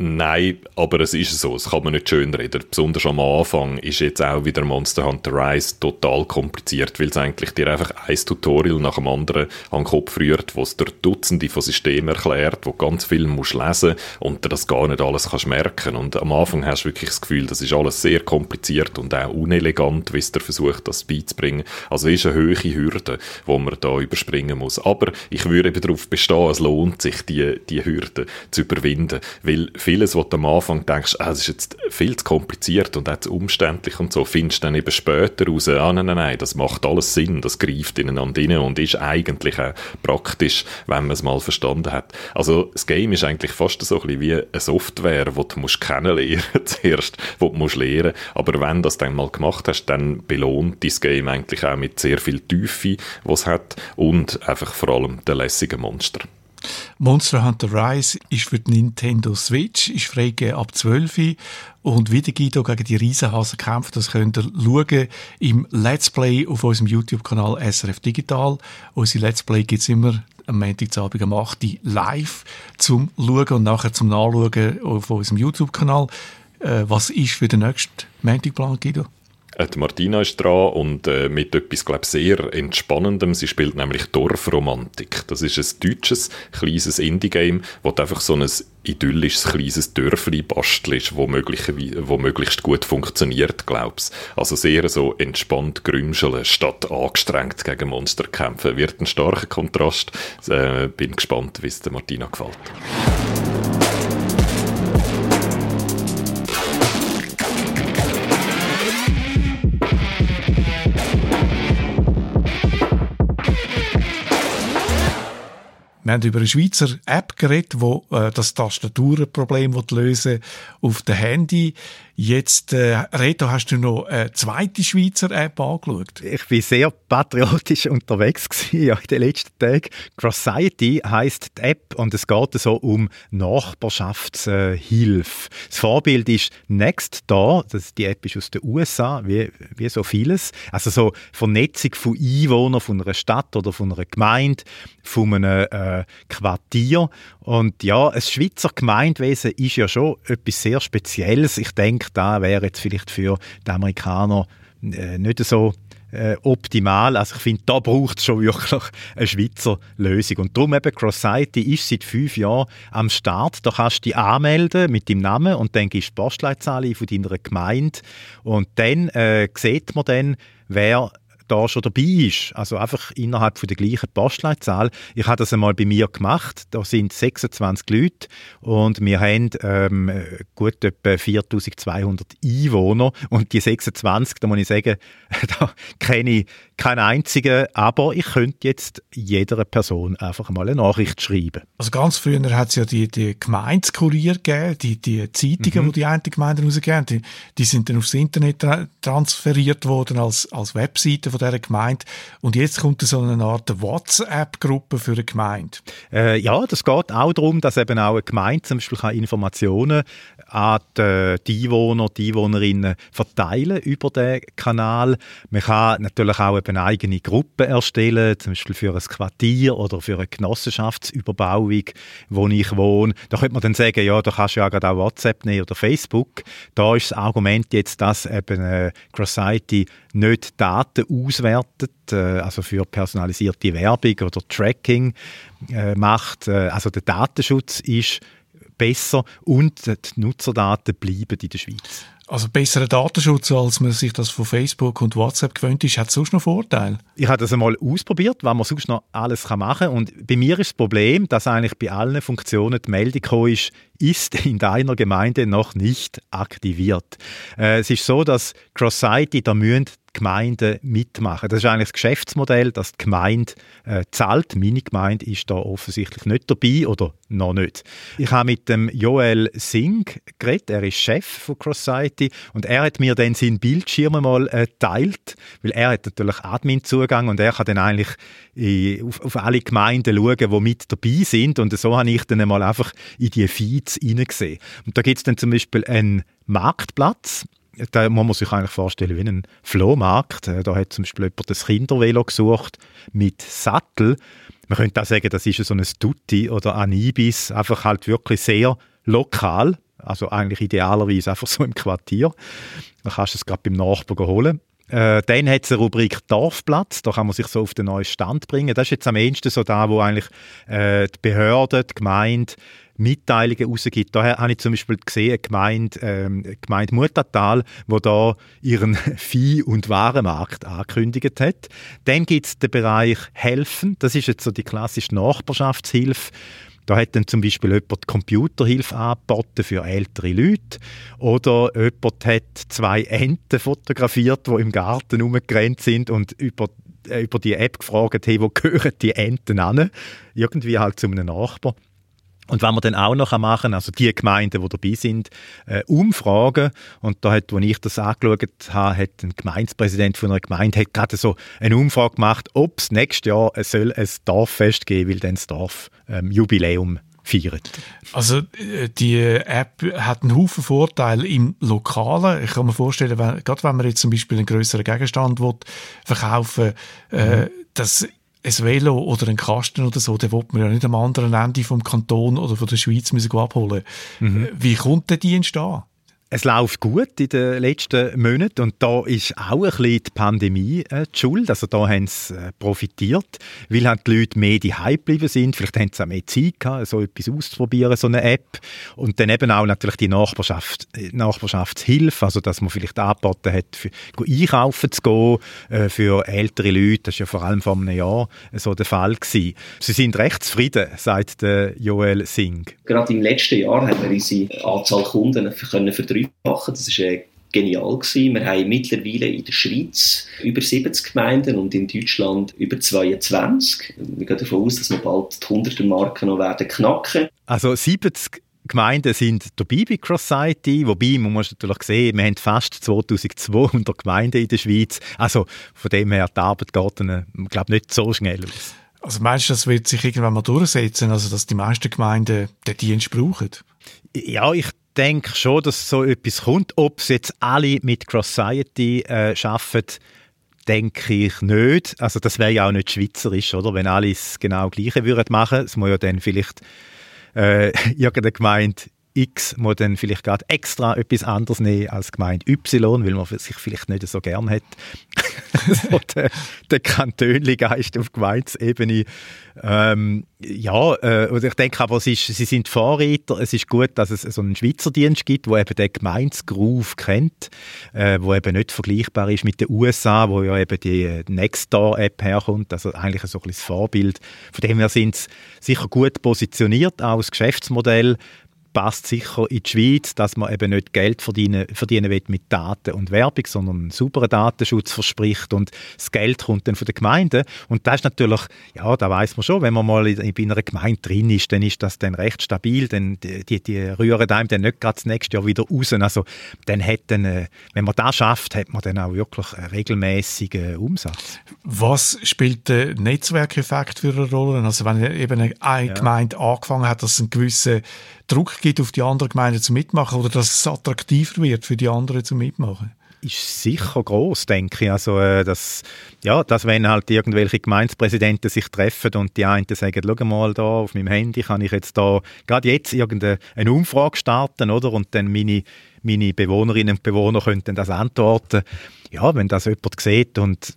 Nein, aber es ist so, es kann man nicht schön reden. Besonders am Anfang ist jetzt auch wieder Monster Hunter Rise total kompliziert, weil es eigentlich dir einfach ein Tutorial nach dem anderen an den Kopf rührt, wo es dir Dutzende von Systemen erklärt, wo ganz viel musst lesen und dir das gar nicht alles kannst merken. Und am Anfang hast du wirklich das Gefühl, das ist alles sehr kompliziert und auch unelegant, wie es dir versucht, das beizubringen. Also es ist eine hohe Hürde, die man da überspringen muss. Aber ich würde eben darauf bestehen, es lohnt sich, die, die Hürde zu überwinden, weil vieles, was du am Anfang denkst, ah, das ist jetzt viel zu kompliziert und auch zu umständlich und so, findest du dann eben später raus, ah, nein, nein, nein, das macht alles Sinn, das greift ineinander rein und ist eigentlich auch praktisch, wenn man es mal verstanden hat. Also das Game ist eigentlich fast so ein bisschen wie eine Software, die du musst kennenlernen zuerst, die du musst lernen, aber wenn du das dann mal gemacht hast, dann belohnt dein Game eigentlich auch mit sehr viel Tiefe, was es hat und einfach vor allem der lässigen Monster. Monster Hunter Rise ist für die Nintendo Switch, ist freigegeben ab 12 und wie der Guido gegen die Riesenhasen kämpft, das könnt ihr schauen im Let's Play auf unserem YouTube-Kanal SRF Digital. Unsere Let's Play gibt es immer am Montagabend um 8 Uhr live zum Schauen und nachher zum Nachschauen auf unserem YouTube-Kanal. Äh, was ist für den nächsten Montagplan, Guido? Äh, die Martina ist dran und äh, mit etwas, glaube ich, sehr Entspannendem. Sie spielt nämlich Dorfromantik. Das ist ein deutsches, kleines Indie-Game, du einfach so ein idyllisches, kleines Dörfli bastelst, wo, wo möglichst gut funktioniert, glaubst Also sehr so entspannt grümscheln, statt angestrengt gegen Monster kämpfen. Wird ein starker Kontrast. Äh, bin gespannt, wie es der Martina gefällt. Wir haben über eine Schweizer App geredet, wo äh, das Tastaturenproblem lösen auf dem Handy. Jetzt, äh, Reto, hast du noch eine zweite Schweizer App angeschaut? Ich war sehr patriotisch unterwegs ja, in den letzten Tagen. Crosciety heisst die App und es geht so um Nachbarschaftshilfe. Das Vorbild ist Nextdoor, das, die App ist aus den USA, wie, wie so vieles. Also so Vernetzung von Einwohnern von einer Stadt oder von einer Gemeinde, von einem äh, Quartier. Und ja, ein Schweizer Gemeindewesen ist ja schon etwas sehr Spezielles. Ich denke, da wäre jetzt vielleicht für die Amerikaner äh, nicht so äh, optimal. Also ich finde, da braucht es schon wirklich eine Schweizer Lösung. Und darum eben Crossity ist seit fünf Jahren am Start. Da kannst du dich anmelden mit deinem Namen und dann gibst du die Postleitzahl von deiner Gemeinde. Und dann äh, sieht man dann, wer da schon dabei ist, also einfach innerhalb von der gleichen Postleitzahl. Ich habe das einmal bei mir gemacht, da sind 26 Leute und wir haben ähm, gut etwa 4200 Einwohner und die 26, da muss ich sagen, da kenne ich keinen einzigen, aber ich könnte jetzt jeder Person einfach mal eine Nachricht schreiben. Also ganz früher hat es ja die, die Gemeindeskurier gegeben, die, die Zeitungen, mhm. die die eine Gemeinde rausgegeben die, die sind dann aufs Internet transferiert worden als, als Webseite von dieser Gemeinde und jetzt kommt so eine Art WhatsApp-Gruppe für eine Gemeinde. Äh, ja, das geht auch darum, dass eben auch eine Gemeinde zum Beispiel Informationen an die, die Einwohner, die Einwohnerinnen verteilen über den Kanal. Man kann natürlich auch eine eigene Gruppe erstellen, zum Beispiel für ein Quartier oder für eine Genossenschaftsüberbauung, wo ich wohne. Da könnte man dann sagen, ja, da kannst du ja gerade auch WhatsApp nehmen oder Facebook. Da ist das Argument jetzt, dass eben äh, Crossity nicht Daten auswertet, äh, also für personalisierte Werbung oder Tracking äh, macht. Äh, also der Datenschutz ist besser und die Nutzerdaten bleiben in der Schweiz. Also besseren Datenschutz, als man sich das von Facebook und WhatsApp gewöhnt ist, hat sonst noch Vorteile? Ich habe das einmal ausprobiert, was man sonst noch alles machen kann. Und bei mir ist das Problem, dass eigentlich bei allen Funktionen die Meldung ist, ist in deiner Gemeinde noch nicht aktiviert. Äh, es ist so, dass Cross-Site, da müssen Gemeinden mitmachen. Das ist eigentlich das Geschäftsmodell, dass die Gemeinde äh, zahlt. Meine Gemeinde ist da offensichtlich nicht dabei oder noch nicht. Ich habe mit dem Joel Singh geredet, er ist Chef von CrossSociety und er hat mir dann seinen Bildschirm mal äh, geteilt, weil er hat natürlich Admin-Zugang und er kann dann eigentlich äh, auf, auf, alle Gemeinden schauen, die mit dabei sind und so habe ich dann mal einfach in die Feeds hineingesehen. Und da gibt es dann zum Beispiel einen Marktplatz, da muss man sich eigentlich vorstellen wie ein Flohmarkt. Äh, da hat zum Beispiel jemand das Kindervelo gesucht mit Sattel. Man könnte auch sagen, das ist so ein Tutti oder ein Ibis, einfach halt wirklich sehr lokal, also eigentlich idealerweise einfach so im Quartier. Da kannst du es gerade beim Nachbarn holen. Äh, dann hat es eine Rubrik Dorfplatz, da kann man sich so auf den neuen Stand bringen. Das ist jetzt am ehesten so da, wo eigentlich äh, die Behörde, die Gemeinde Mitteilungen rausgibt. Da habe ich zum Beispiel gesehen, eine Gemeinde, ähm, Gemeinde Muttertal, wo da ihren Vieh- und Warenmarkt angekündigt hat. Dann gibt es den Bereich Helfen. Das ist jetzt so die klassische Nachbarschaftshilfe. Da hat dann zum Beispiel jemand Computerhilfe angeboten für ältere Leute. Oder jemand hat zwei Enten fotografiert, die im Garten rumgerannt sind und über äh, über die App gefragt, hey, wo gehören die Enten an? Irgendwie halt zu einem Nachbar. Und wenn wir dann auch noch machen, also die Gemeinden, die dabei sind, äh, Umfragen, und da hat, als ich das angeschaut habe, hat ein Gemeindepräsident von einer Gemeinde hat gerade so eine Umfrage gemacht, ob es nächstes Jahr soll ein Dorffest geben weil dann das Dorf ähm, Jubiläum feiert. Also äh, die App hat einen Haufen Vorteile im Lokalen. Ich kann mir vorstellen, wenn, gerade wenn man jetzt zum Beispiel einen größeren Gegenstand will, verkaufen äh, mhm. das ein Velo oder ein Kasten oder so, den will man ja nicht am anderen Ende vom Kanton oder von der Schweiz müssen abholen. Mhm. Wie kommt der Dienst an? Es läuft gut in den letzten Monaten und da ist auch ein bisschen die Pandemie äh, die Schuld. Also da haben sie äh, profitiert, weil halt die Leute mehr die geblieben sind. Vielleicht haben sie auch mehr Zeit gehabt, so etwas auszuprobieren, so eine App. Und dann eben auch natürlich die Nachbarschaft, äh, Nachbarschaftshilfe, also dass man vielleicht angeboten hat, für einkaufen zu gehen äh, für ältere Leute. Das war ja vor allem vor einem Jahr so der Fall gewesen. Sie sind recht zufrieden, sagt der Joel Singh. Gerade im letzten Jahr haben wir unsere Anzahl Kunden können. Das ist äh, genial gewesen. Wir haben mittlerweile in der Schweiz über 70 Gemeinden und in Deutschland über 22. Wir gehen davon aus, dass wir bald die 100er Marke noch werden knacken. Also 70 Gemeinden sind dabei bei Cross-Society, wobei, man muss natürlich sehen, wir haben fast 2200 Gemeinden in der Schweiz, also von dem her, die Arbeit geht dann, glaube nicht so schnell aus. Also meinst du, das wird sich irgendwann mal durchsetzen, also dass die meisten Gemeinden den Dienst brauchen? Ja, ich denke schon, dass so etwas kommt. Ob es jetzt alle mit Cross-Society äh, arbeiten, denke ich nicht. Also das wäre ja auch nicht schweizerisch, oder? Wenn alle es genau gleiche würden machen. Es muss ja dann vielleicht äh, irgendeine Gemeinde X muss dann vielleicht gerade extra etwas anderes nehmen als Gemeinde Y, weil man sich vielleicht nicht so gern hat. so der, der Kantönli-Geist auf Gemeindeebene. Ähm, ja, äh, ich denke aber, ist, sie sind Vorreiter. Es ist gut, dass es so einen Schweizer Dienst gibt, wo eben den Gemeindegroove kennt, äh, eben nicht vergleichbar ist mit den USA, wo ja eben die Nextdoor-App herkommt, also eigentlich so ein bisschen Vorbild. Von dem her sind sie sicher gut positioniert, auch das Geschäftsmodell passt sicher in die Schweiz, dass man eben nicht Geld verdienen, verdienen will mit Daten und Werbung, sondern einen sauberen Datenschutz verspricht und das Geld kommt dann von der Gemeinde. Und das ist natürlich, ja, da weiß man schon, wenn man mal in, in einer Gemeinde drin ist, dann ist das dann recht stabil, denn die, die, rühren einem dann nicht gerade das nächste Jahr wieder raus. Also dann hat dann, äh, wenn man das schafft, hat man dann auch wirklich einen regelmäßigen Umsatz. Was spielt der Netzwerkeffekt für eine Rolle? Also wenn eben eine Gemeinde ja. angefangen hat, dass es einen gewissen Druck gibt auf die anderen Gemeinden zu mitmachen oder dass es attraktiver wird für die anderen zu mitmachen? ist sicher groß, denke ich. Also, äh, dass, ja, dass wenn halt irgendwelche Gemeindepräsidenten sich treffen und die einen sagen, schau mal da auf meinem Handy kann ich jetzt da gerade jetzt irgendeine Umfrage starten, oder? Und dann meine, meine Bewohnerinnen und Bewohner könnten das antworten. Ja, wenn das jemand sieht und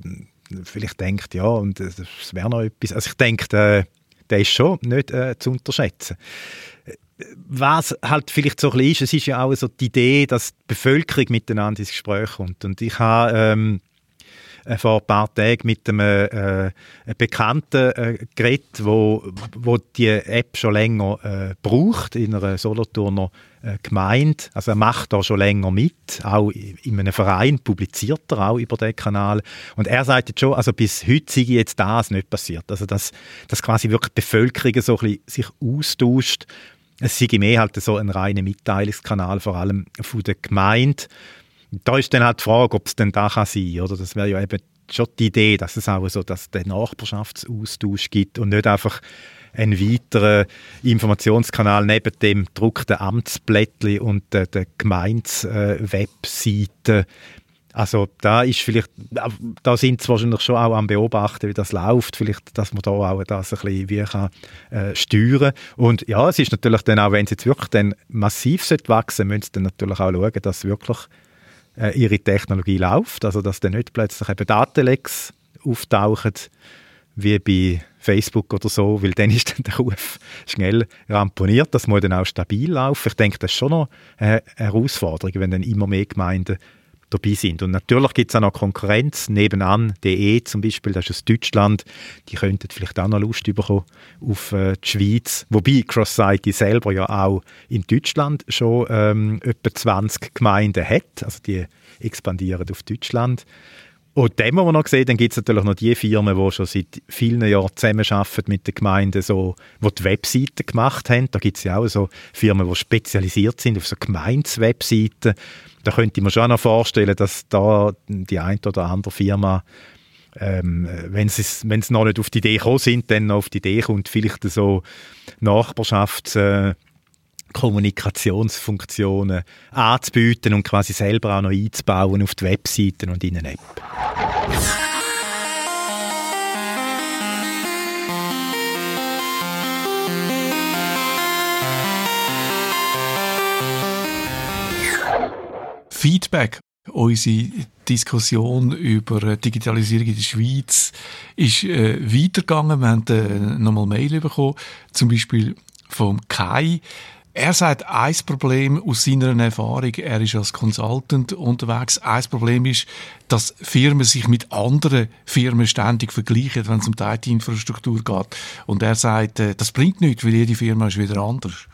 vielleicht denkt, ja, und das wäre noch etwas. Also ich denke, der, der ist schon nicht äh, zu unterschätzen was halt vielleicht so ein bisschen ist, es ist ja auch so die Idee, dass die Bevölkerung miteinander ins Gespräch kommt. Und ich habe ähm, äh, vor ein paar Tagen mit einem, äh, einem Bekannten äh, geredet, wo, wo die App schon länger äh, braucht, in einer Solothurner äh, Gemeinde. Also er macht da schon länger mit, auch in einem Verein publiziert er auch über den Kanal. Und er sagt jetzt schon, also bis heute sei jetzt das nicht passiert. Also dass, dass quasi wirklich die Bevölkerung so ein bisschen sich austauscht es sei mehr halt so ein reiner Mitteilungskanal, vor allem von der Gemeinde. Da ist dann halt die Frage, ob es denn da kann sein oder Das wäre ja eben schon die Idee, dass es auch so dass den Nachbarschaftsaustausch gibt und nicht einfach einen weiteren Informationskanal neben dem gedruckten Amtsblättli und der, der Gemeindewebseite also da ist vielleicht, da sind sie wahrscheinlich schon auch am Beobachten, wie das läuft, vielleicht, dass man da auch das ein bisschen wie kann, äh, steuern Und ja, es ist natürlich dann auch, wenn es jetzt wirklich dann massiv wachsen müssen sie dann natürlich auch schauen, dass wirklich äh, ihre Technologie läuft, also dass dann nicht plötzlich eben Datenlecks auftauchen, wie bei Facebook oder so, weil dann ist dann der Ruf schnell ramponiert, das muss dann auch stabil laufen. Ich denke, das ist schon noch eine Herausforderung, wenn dann immer mehr Gemeinden dabei sind. Und natürlich gibt es auch noch Konkurrenz, nebenan, DE zum Beispiel, das ist aus Deutschland, die könnten vielleicht auch noch Lust bekommen auf äh, die Schweiz. Wobei Cross-Society selber ja auch in Deutschland schon ähm, etwa 20 Gemeinden hat, also die expandieren auf Deutschland. Und dann muss man noch sehen, dann gibt es natürlich noch die Firmen, die schon seit vielen Jahren zusammenarbeiten mit den Gemeinden, so, die die Webseiten gemacht haben. Da gibt es ja auch so Firmen, die spezialisiert sind auf so Gemeinswebseiten da könnte mir schon noch vorstellen, dass da die eine oder andere Firma, ähm, wenn sie wenn noch nicht auf die Idee gekommen sind, dann noch auf die Idee kommt, vielleicht so Nachbarschafts äh, Kommunikationsfunktionen anzubieten und quasi selber auch noch einzubauen auf die Webseiten und in eine App. Feedback. Unsere Diskussion über Digitalisierung in der Schweiz ist äh, weitergegangen. Wir haben äh, nochmal Mail bekommen, zum Beispiel vom Kai. Er sagt, ein Problem aus seiner Erfahrung, er ist als Consultant unterwegs, ein Problem ist, dass Firmen sich mit anderen Firmen ständig vergleichen, wenn es um die IT-Infrastruktur geht. Und er sagt, äh, das bringt nichts, weil jede Firma ist wieder anders.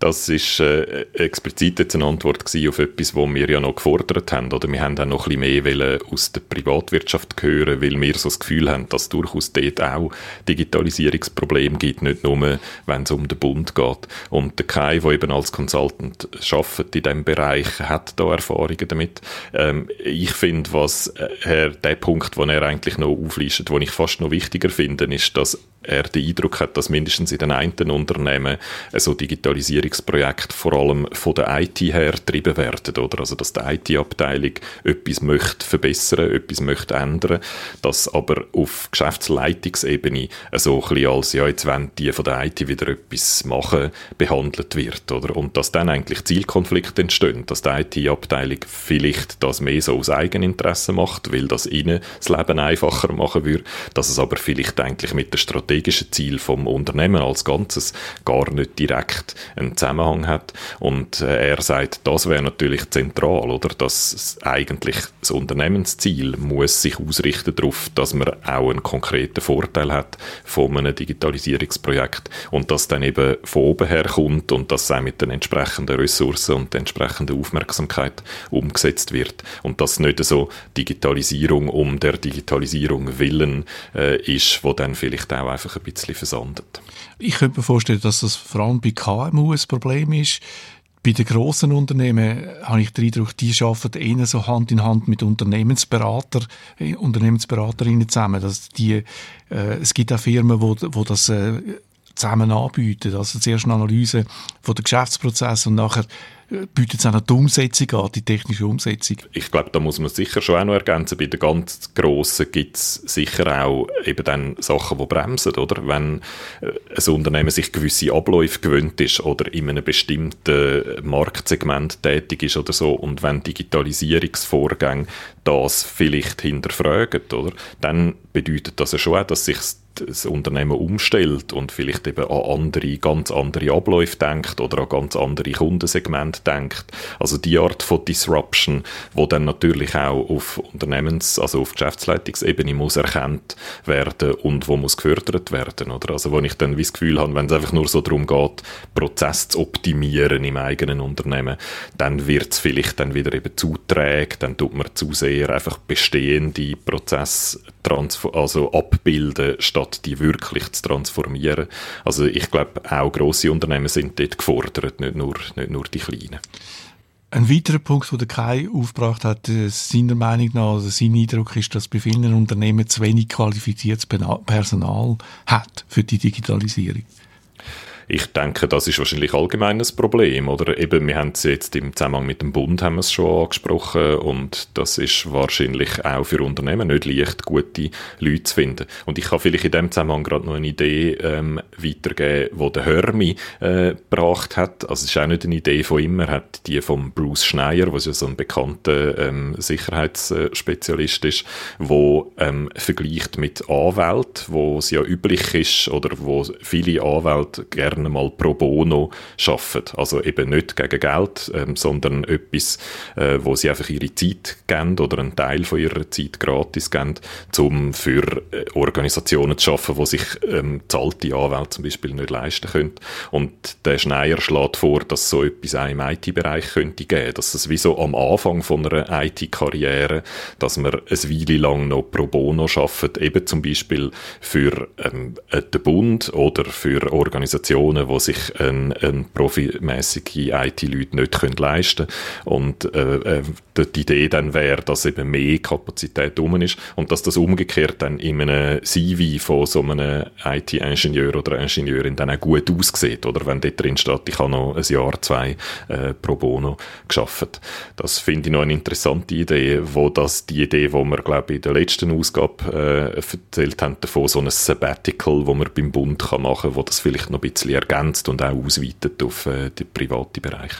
Das ist äh, explizit jetzt eine Antwort auf etwas, was wir ja noch gefordert haben. Oder wir haben auch noch ein bisschen mehr aus der Privatwirtschaft hören, weil wir so das Gefühl haben, dass es durchaus dort auch Digitalisierungsprobleme gibt, nicht nur, wenn es um den Bund geht. Und der Kai, der eben als Consultant arbeitet in diesem Bereich, hat da Erfahrungen damit. Ähm, ich finde, was äh, er, der Punkt, den er eigentlich noch auflistet, den ich fast noch wichtiger finde, ist, dass er den Eindruck hat, dass mindestens in den einen Unternehmen so Digitalisierungsprojekte vor allem von der IT her getrieben werden, oder? Also, dass die IT-Abteilung etwas möchte verbessern, etwas möchte ändern, dass aber auf Geschäftsleitungsebene so ein bisschen als, ja, jetzt wollen die von der IT wieder etwas machen, behandelt wird, oder? Und dass dann eigentlich Zielkonflikte entstehen, dass die IT-Abteilung vielleicht das mehr so aus Eigeninteresse macht, weil das ihnen das Leben einfacher machen würde, dass es aber vielleicht eigentlich mit der Strategie strategischen Ziel vom Unternehmen als Ganzes gar nicht direkt einen Zusammenhang hat. Und äh, er sagt, das wäre natürlich zentral, oder? Dass eigentlich das Unternehmensziel muss sich ausrichten darauf, dass man auch einen konkreten Vorteil hat von einem Digitalisierungsprojekt und das dann eben von oben her kommt und das auch mit den entsprechenden Ressourcen und der entsprechenden Aufmerksamkeit umgesetzt wird und dass nicht so Digitalisierung um der Digitalisierung willen äh, ist, wo dann vielleicht auch einfach ein bisschen versandet. Ich könnte mir vorstellen, dass das vor allem bei KMU ein Problem ist. Bei den grossen Unternehmen habe ich den Eindruck, die arbeiten eher so Hand in Hand mit Unternehmensberater, äh, Unternehmensberaterinnen zusammen. Dass die, äh, es gibt auch Firmen, wo, wo das äh, zusammen anbieten. Also zuerst eine Analyse von der Geschäftsprozess und nachher bietet es auch noch die Umsetzung an, die technische Umsetzung. Ich glaube, da muss man sicher schon auch noch ergänzen, bei den ganz Grossen gibt es sicher auch eben dann Sachen, die bremsen, oder? Wenn äh, ein Unternehmen sich gewisse Abläufe gewöhnt ist oder in einem bestimmten Marktsegment tätig ist oder so und wenn Digitalisierungsvorgänge das vielleicht hinterfragen, oder? Dann bedeutet das ja schon auch, dass sich das Unternehmen umstellt und vielleicht eben an andere, ganz andere Abläufe denkt oder an ganz andere Kundensegmente denkt. Also die Art von Disruption, wo dann natürlich auch auf Unternehmens-, also auf Geschäftsleitungsebene muss erkannt werden und wo muss gefördert werden, oder? Also wo ich dann wie das Gefühl habe, wenn es einfach nur so darum geht, Prozess zu optimieren im eigenen Unternehmen, dann wird es vielleicht dann wieder eben zu dann tut man zu sehr einfach bestehende Prozesse also abbilden, statt die wirklich zu transformieren. Also ich glaube, auch grosse Unternehmen sind dort gefordert, nicht nur, nicht nur die kleinen. Ein weiterer Punkt, den Kai aufgebracht hat, äh, seiner Meinung nach, also sein Eindruck ist, dass bei vielen Unternehmen zu wenig qualifiziertes Personal hat für die Digitalisierung. Ich denke, das ist wahrscheinlich allgemein ein Problem, oder? Eben, wir haben es jetzt im Zusammenhang mit dem Bund haben wir es schon angesprochen und das ist wahrscheinlich auch für Unternehmen nicht leicht, gute Leute zu finden. Und ich kann vielleicht in dem Zusammenhang gerade noch eine Idee ähm, weitergeben, wo der Hermi äh, gebracht hat. Also es ist auch nicht eine Idee von ihm, er hat die von Bruce Schneier, was ja so ein bekannter ähm, Sicherheitsspezialist ist, wo ähm, vergleicht mit Anwälten, wo es ja üblich ist oder wo viele Anwälte gerne gerne mal pro bono arbeiten. Also eben nicht gegen Geld, ähm, sondern etwas, äh, wo sie einfach ihre Zeit geben oder einen Teil von ihrer Zeit gratis geben, um für äh, Organisationen zu arbeiten, die sich ähm, zahlte Anwälte zum Beispiel nicht leisten können. Und der Schneier schlägt vor, dass so etwas auch im IT-Bereich könnte geben, dass es wie so am Anfang von einer IT-Karriere, dass man eine Weile lang noch pro bono arbeitet, eben zum Beispiel für ähm, den Bund oder für Organisationen, Positionen, die sich ein, ein profimäßige IT-Leute nicht leisten können. Und äh, äh, die Idee dann wäre, dass eben mehr Kapazität rum ist und dass das umgekehrt dann in einem CV von so einem IT-Ingenieur oder Ingenieurin dann auch gut aussieht. Oder wenn dort drin steht, ich habe noch ein Jahr, zwei äh, pro bono geschafft. Das finde ich noch eine interessante Idee, wo das die Idee, die wir glaube ich in der letzten Ausgabe äh, erzählt haben, davon so ein Sabbatical, wo man beim Bund kann machen kann, wo das vielleicht noch ein bisschen ergänzt und auch ausweitet auf äh, den privaten Bereich.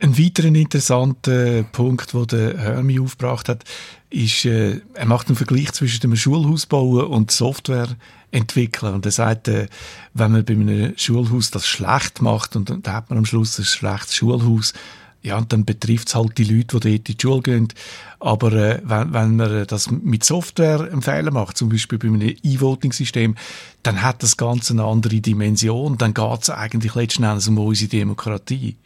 Ein weiterer interessanter Punkt, den der Hermi aufgebracht hat, ist, äh, er macht einen Vergleich zwischen dem Schulhaus bauen und Software entwickeln. Und er sagt, äh, wenn man bei einem Schulhaus das schlecht macht und dann hat man am Schluss ein schlechtes Schulhaus, ja, und dann betrifft es halt die Leute, die dort in die Schule gehen. Aber äh, wenn, wenn man das mit Software einen Fehler macht, zum Beispiel bei einem E-Voting-System, dann hat das Ganze eine andere Dimension. Dann geht es eigentlich letzten Endes um unsere Demokratie.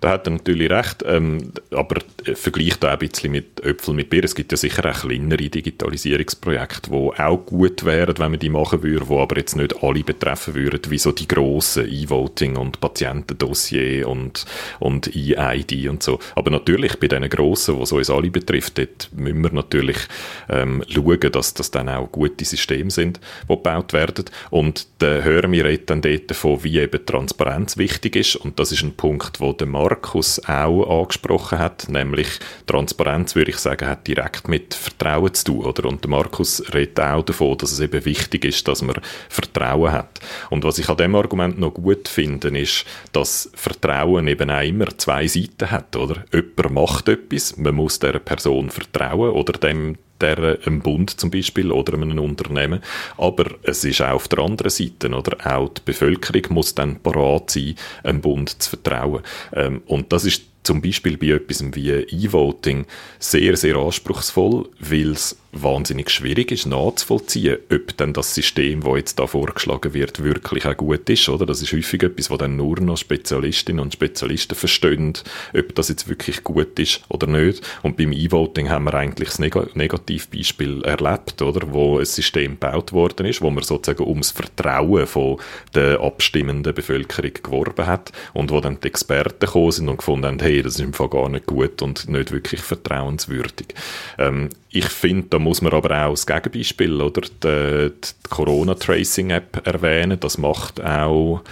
Da hat er natürlich recht, ähm, aber vergleicht da ein bisschen mit Äpfel mit Birnen. Es gibt ja sicher auch kleinere Digitalisierungsprojekte, die auch gut wären, wenn man die machen würde, die aber jetzt nicht alle betreffen würden, wie so die grossen E-Voting und Patientendossier und, und E-ID und so. Aber natürlich bei diesen grossen, die es uns alle betrifft, dort müssen wir natürlich ähm, schauen, dass das dann auch gute Systeme sind, die gebaut werden. Und da hören wir dann dort davon, wie eben Transparenz wichtig ist. Und das ist ein Punkt, wo der Markus auch angesprochen hat, nämlich Transparenz, würde ich sagen, hat direkt mit Vertrauen zu tun, oder? Und Markus redet auch davon, dass es eben wichtig ist, dass man Vertrauen hat. Und was ich an dem Argument noch gut finde, ist, dass Vertrauen eben auch immer zwei Seiten hat, oder? Jemand macht etwas, man muss der Person vertrauen oder dem der, einem Bund zum Beispiel oder einem Unternehmen. Aber es ist auch auf der anderen Seite, oder? Auch die Bevölkerung muss dann parat sein, einem Bund zu vertrauen. Ähm, und das ist zum Beispiel bei etwas wie E-Voting sehr, sehr anspruchsvoll, weil es wahnsinnig schwierig ist nachzuvollziehen, ob denn das System, das jetzt da vorgeschlagen wird, wirklich auch gut ist, oder? Das ist häufig etwas, was dann nur noch Spezialistinnen und Spezialisten verstehen, ob das jetzt wirklich gut ist oder nicht. Und beim E-Voting haben wir eigentlich das Neg Negativbeispiel erlebt, oder? Wo ein System gebaut worden ist, wo man sozusagen ums Vertrauen von der abstimmenden Bevölkerung geworben hat und wo dann die Experten gekommen sind und gefunden haben, hey, das ist im Fall gar nicht gut und nicht wirklich vertrauenswürdig. Ähm, ich finde, da muss man aber auch das Gegenbeispiel oder die, die Corona-Tracing-App erwähnen. Das macht auch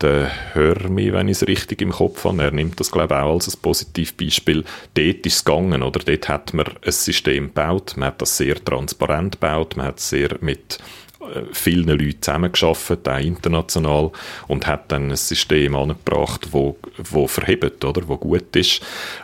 der Hörmi, wenn ich es richtig im Kopf habe. Er nimmt das, glaube ich, auch als ein Positivbeispiel. Dort ist es gegangen, oder? Dort hat man ein System gebaut. Man hat das sehr transparent gebaut. Man hat sehr mit äh, vielen Leuten zusammengearbeitet, auch international, und hat dann ein System angebracht, wo, wo verhebt, oder, wo gut ist.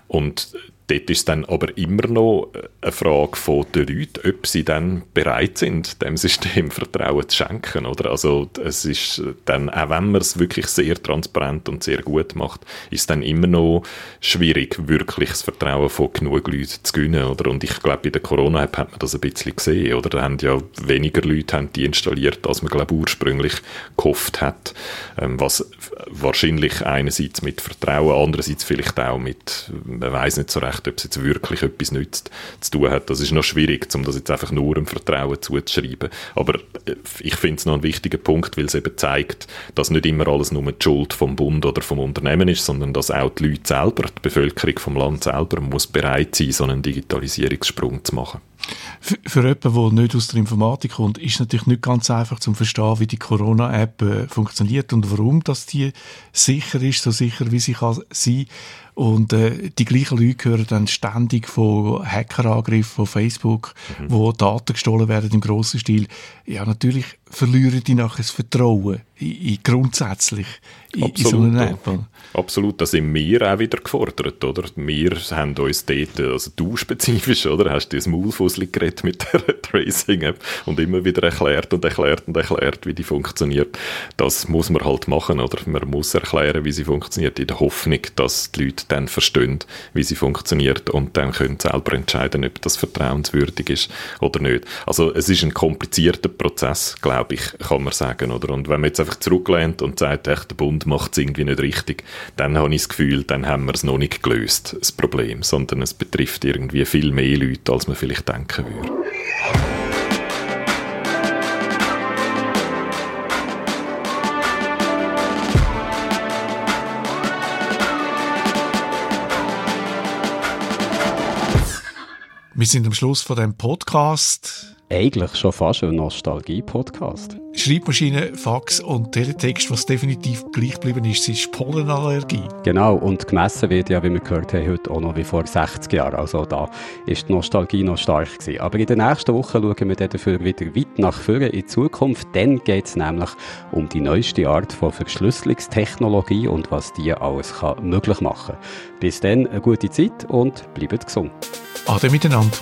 Und Dort ist dann aber immer noch eine Frage von den Leuten, ob sie dann bereit sind, dem System Vertrauen zu schenken, oder? Also, es ist dann, auch wenn man es wirklich sehr transparent und sehr gut macht, ist dann immer noch schwierig, wirklich das Vertrauen von genug Leuten zu gewinnen, oder? Und ich glaube, bei der Corona-App hat man das ein bisschen gesehen, oder? Da haben ja weniger Leute haben die installiert, als man, glaube ursprünglich gehofft hat. Ähm, was wahrscheinlich einerseits mit Vertrauen, andererseits vielleicht auch mit, man weiß nicht so recht, recht, ob es jetzt wirklich etwas nützt, zu tun hat. Das ist noch schwierig, um das jetzt einfach nur dem Vertrauen zuzuschreiben. Aber äh, ich finde es noch ein wichtiger Punkt, weil es eben zeigt, dass nicht immer alles nur die Schuld vom Bund oder vom Unternehmen ist, sondern dass auch die Leute selber, die Bevölkerung vom Land selber, muss bereit sein, so einen Digitalisierungssprung zu machen. Für, für jemanden, der nicht aus der Informatik kommt, ist es natürlich nicht ganz einfach zu verstehen, wie die Corona-App äh, funktioniert und warum dass die sicher ist, so sicher wie sie kann sein. Und äh, die gleichen Leute hören dann ständig von Hackerangriffen von Facebook, mhm. wo Daten gestohlen werden im grossen Stil. Ja, natürlich verlieren die nachher das Vertrauen in, in grundsätzlich in, in so einer App. Absolut, da sind wir auch wieder gefordert, oder? Wir haben uns dort, also du spezifisch, oder? Hast du das Maulfussel geredet mit der Tracing-App und immer wieder erklärt und erklärt und erklärt, wie die funktioniert. Das muss man halt machen, oder? Man muss erklären, wie sie funktioniert, in der Hoffnung, dass die Leute dann verstehen, wie sie funktioniert und dann können selber entscheiden, ob das vertrauenswürdig ist oder nicht. Also es ist ein komplizierter Prozess, glaube ich, kann man sagen, oder? Und wenn man jetzt einfach zurücklehnt und sagt, echt, der Bund macht es irgendwie nicht richtig, dann habe ich das Gefühl, dann haben wir es noch nicht gelöst, das Problem, sondern es betrifft irgendwie viel mehr Leute, als man vielleicht denken würde. Wir sind am Schluss von dem Podcast. Eigentlich schon fast ein Nostalgie-Podcast. Schreibmaschine, Fax und Teletext, was definitiv gleich geblieben ist, ist Pollenallergie. Genau, und gemessen wird ja, wie wir gehört haben, heute auch noch wie vor 60 Jahren. Also da ist die Nostalgie noch stark gewesen. Aber in der nächsten Woche schauen wir dafür wieder weit nach vorne in die Zukunft. Dann geht es nämlich um die neueste Art von Verschlüsselungstechnologie und was die alles kann möglich machen kann. Bis dann eine gute Zeit und bleibt gesund. Ade miteinander.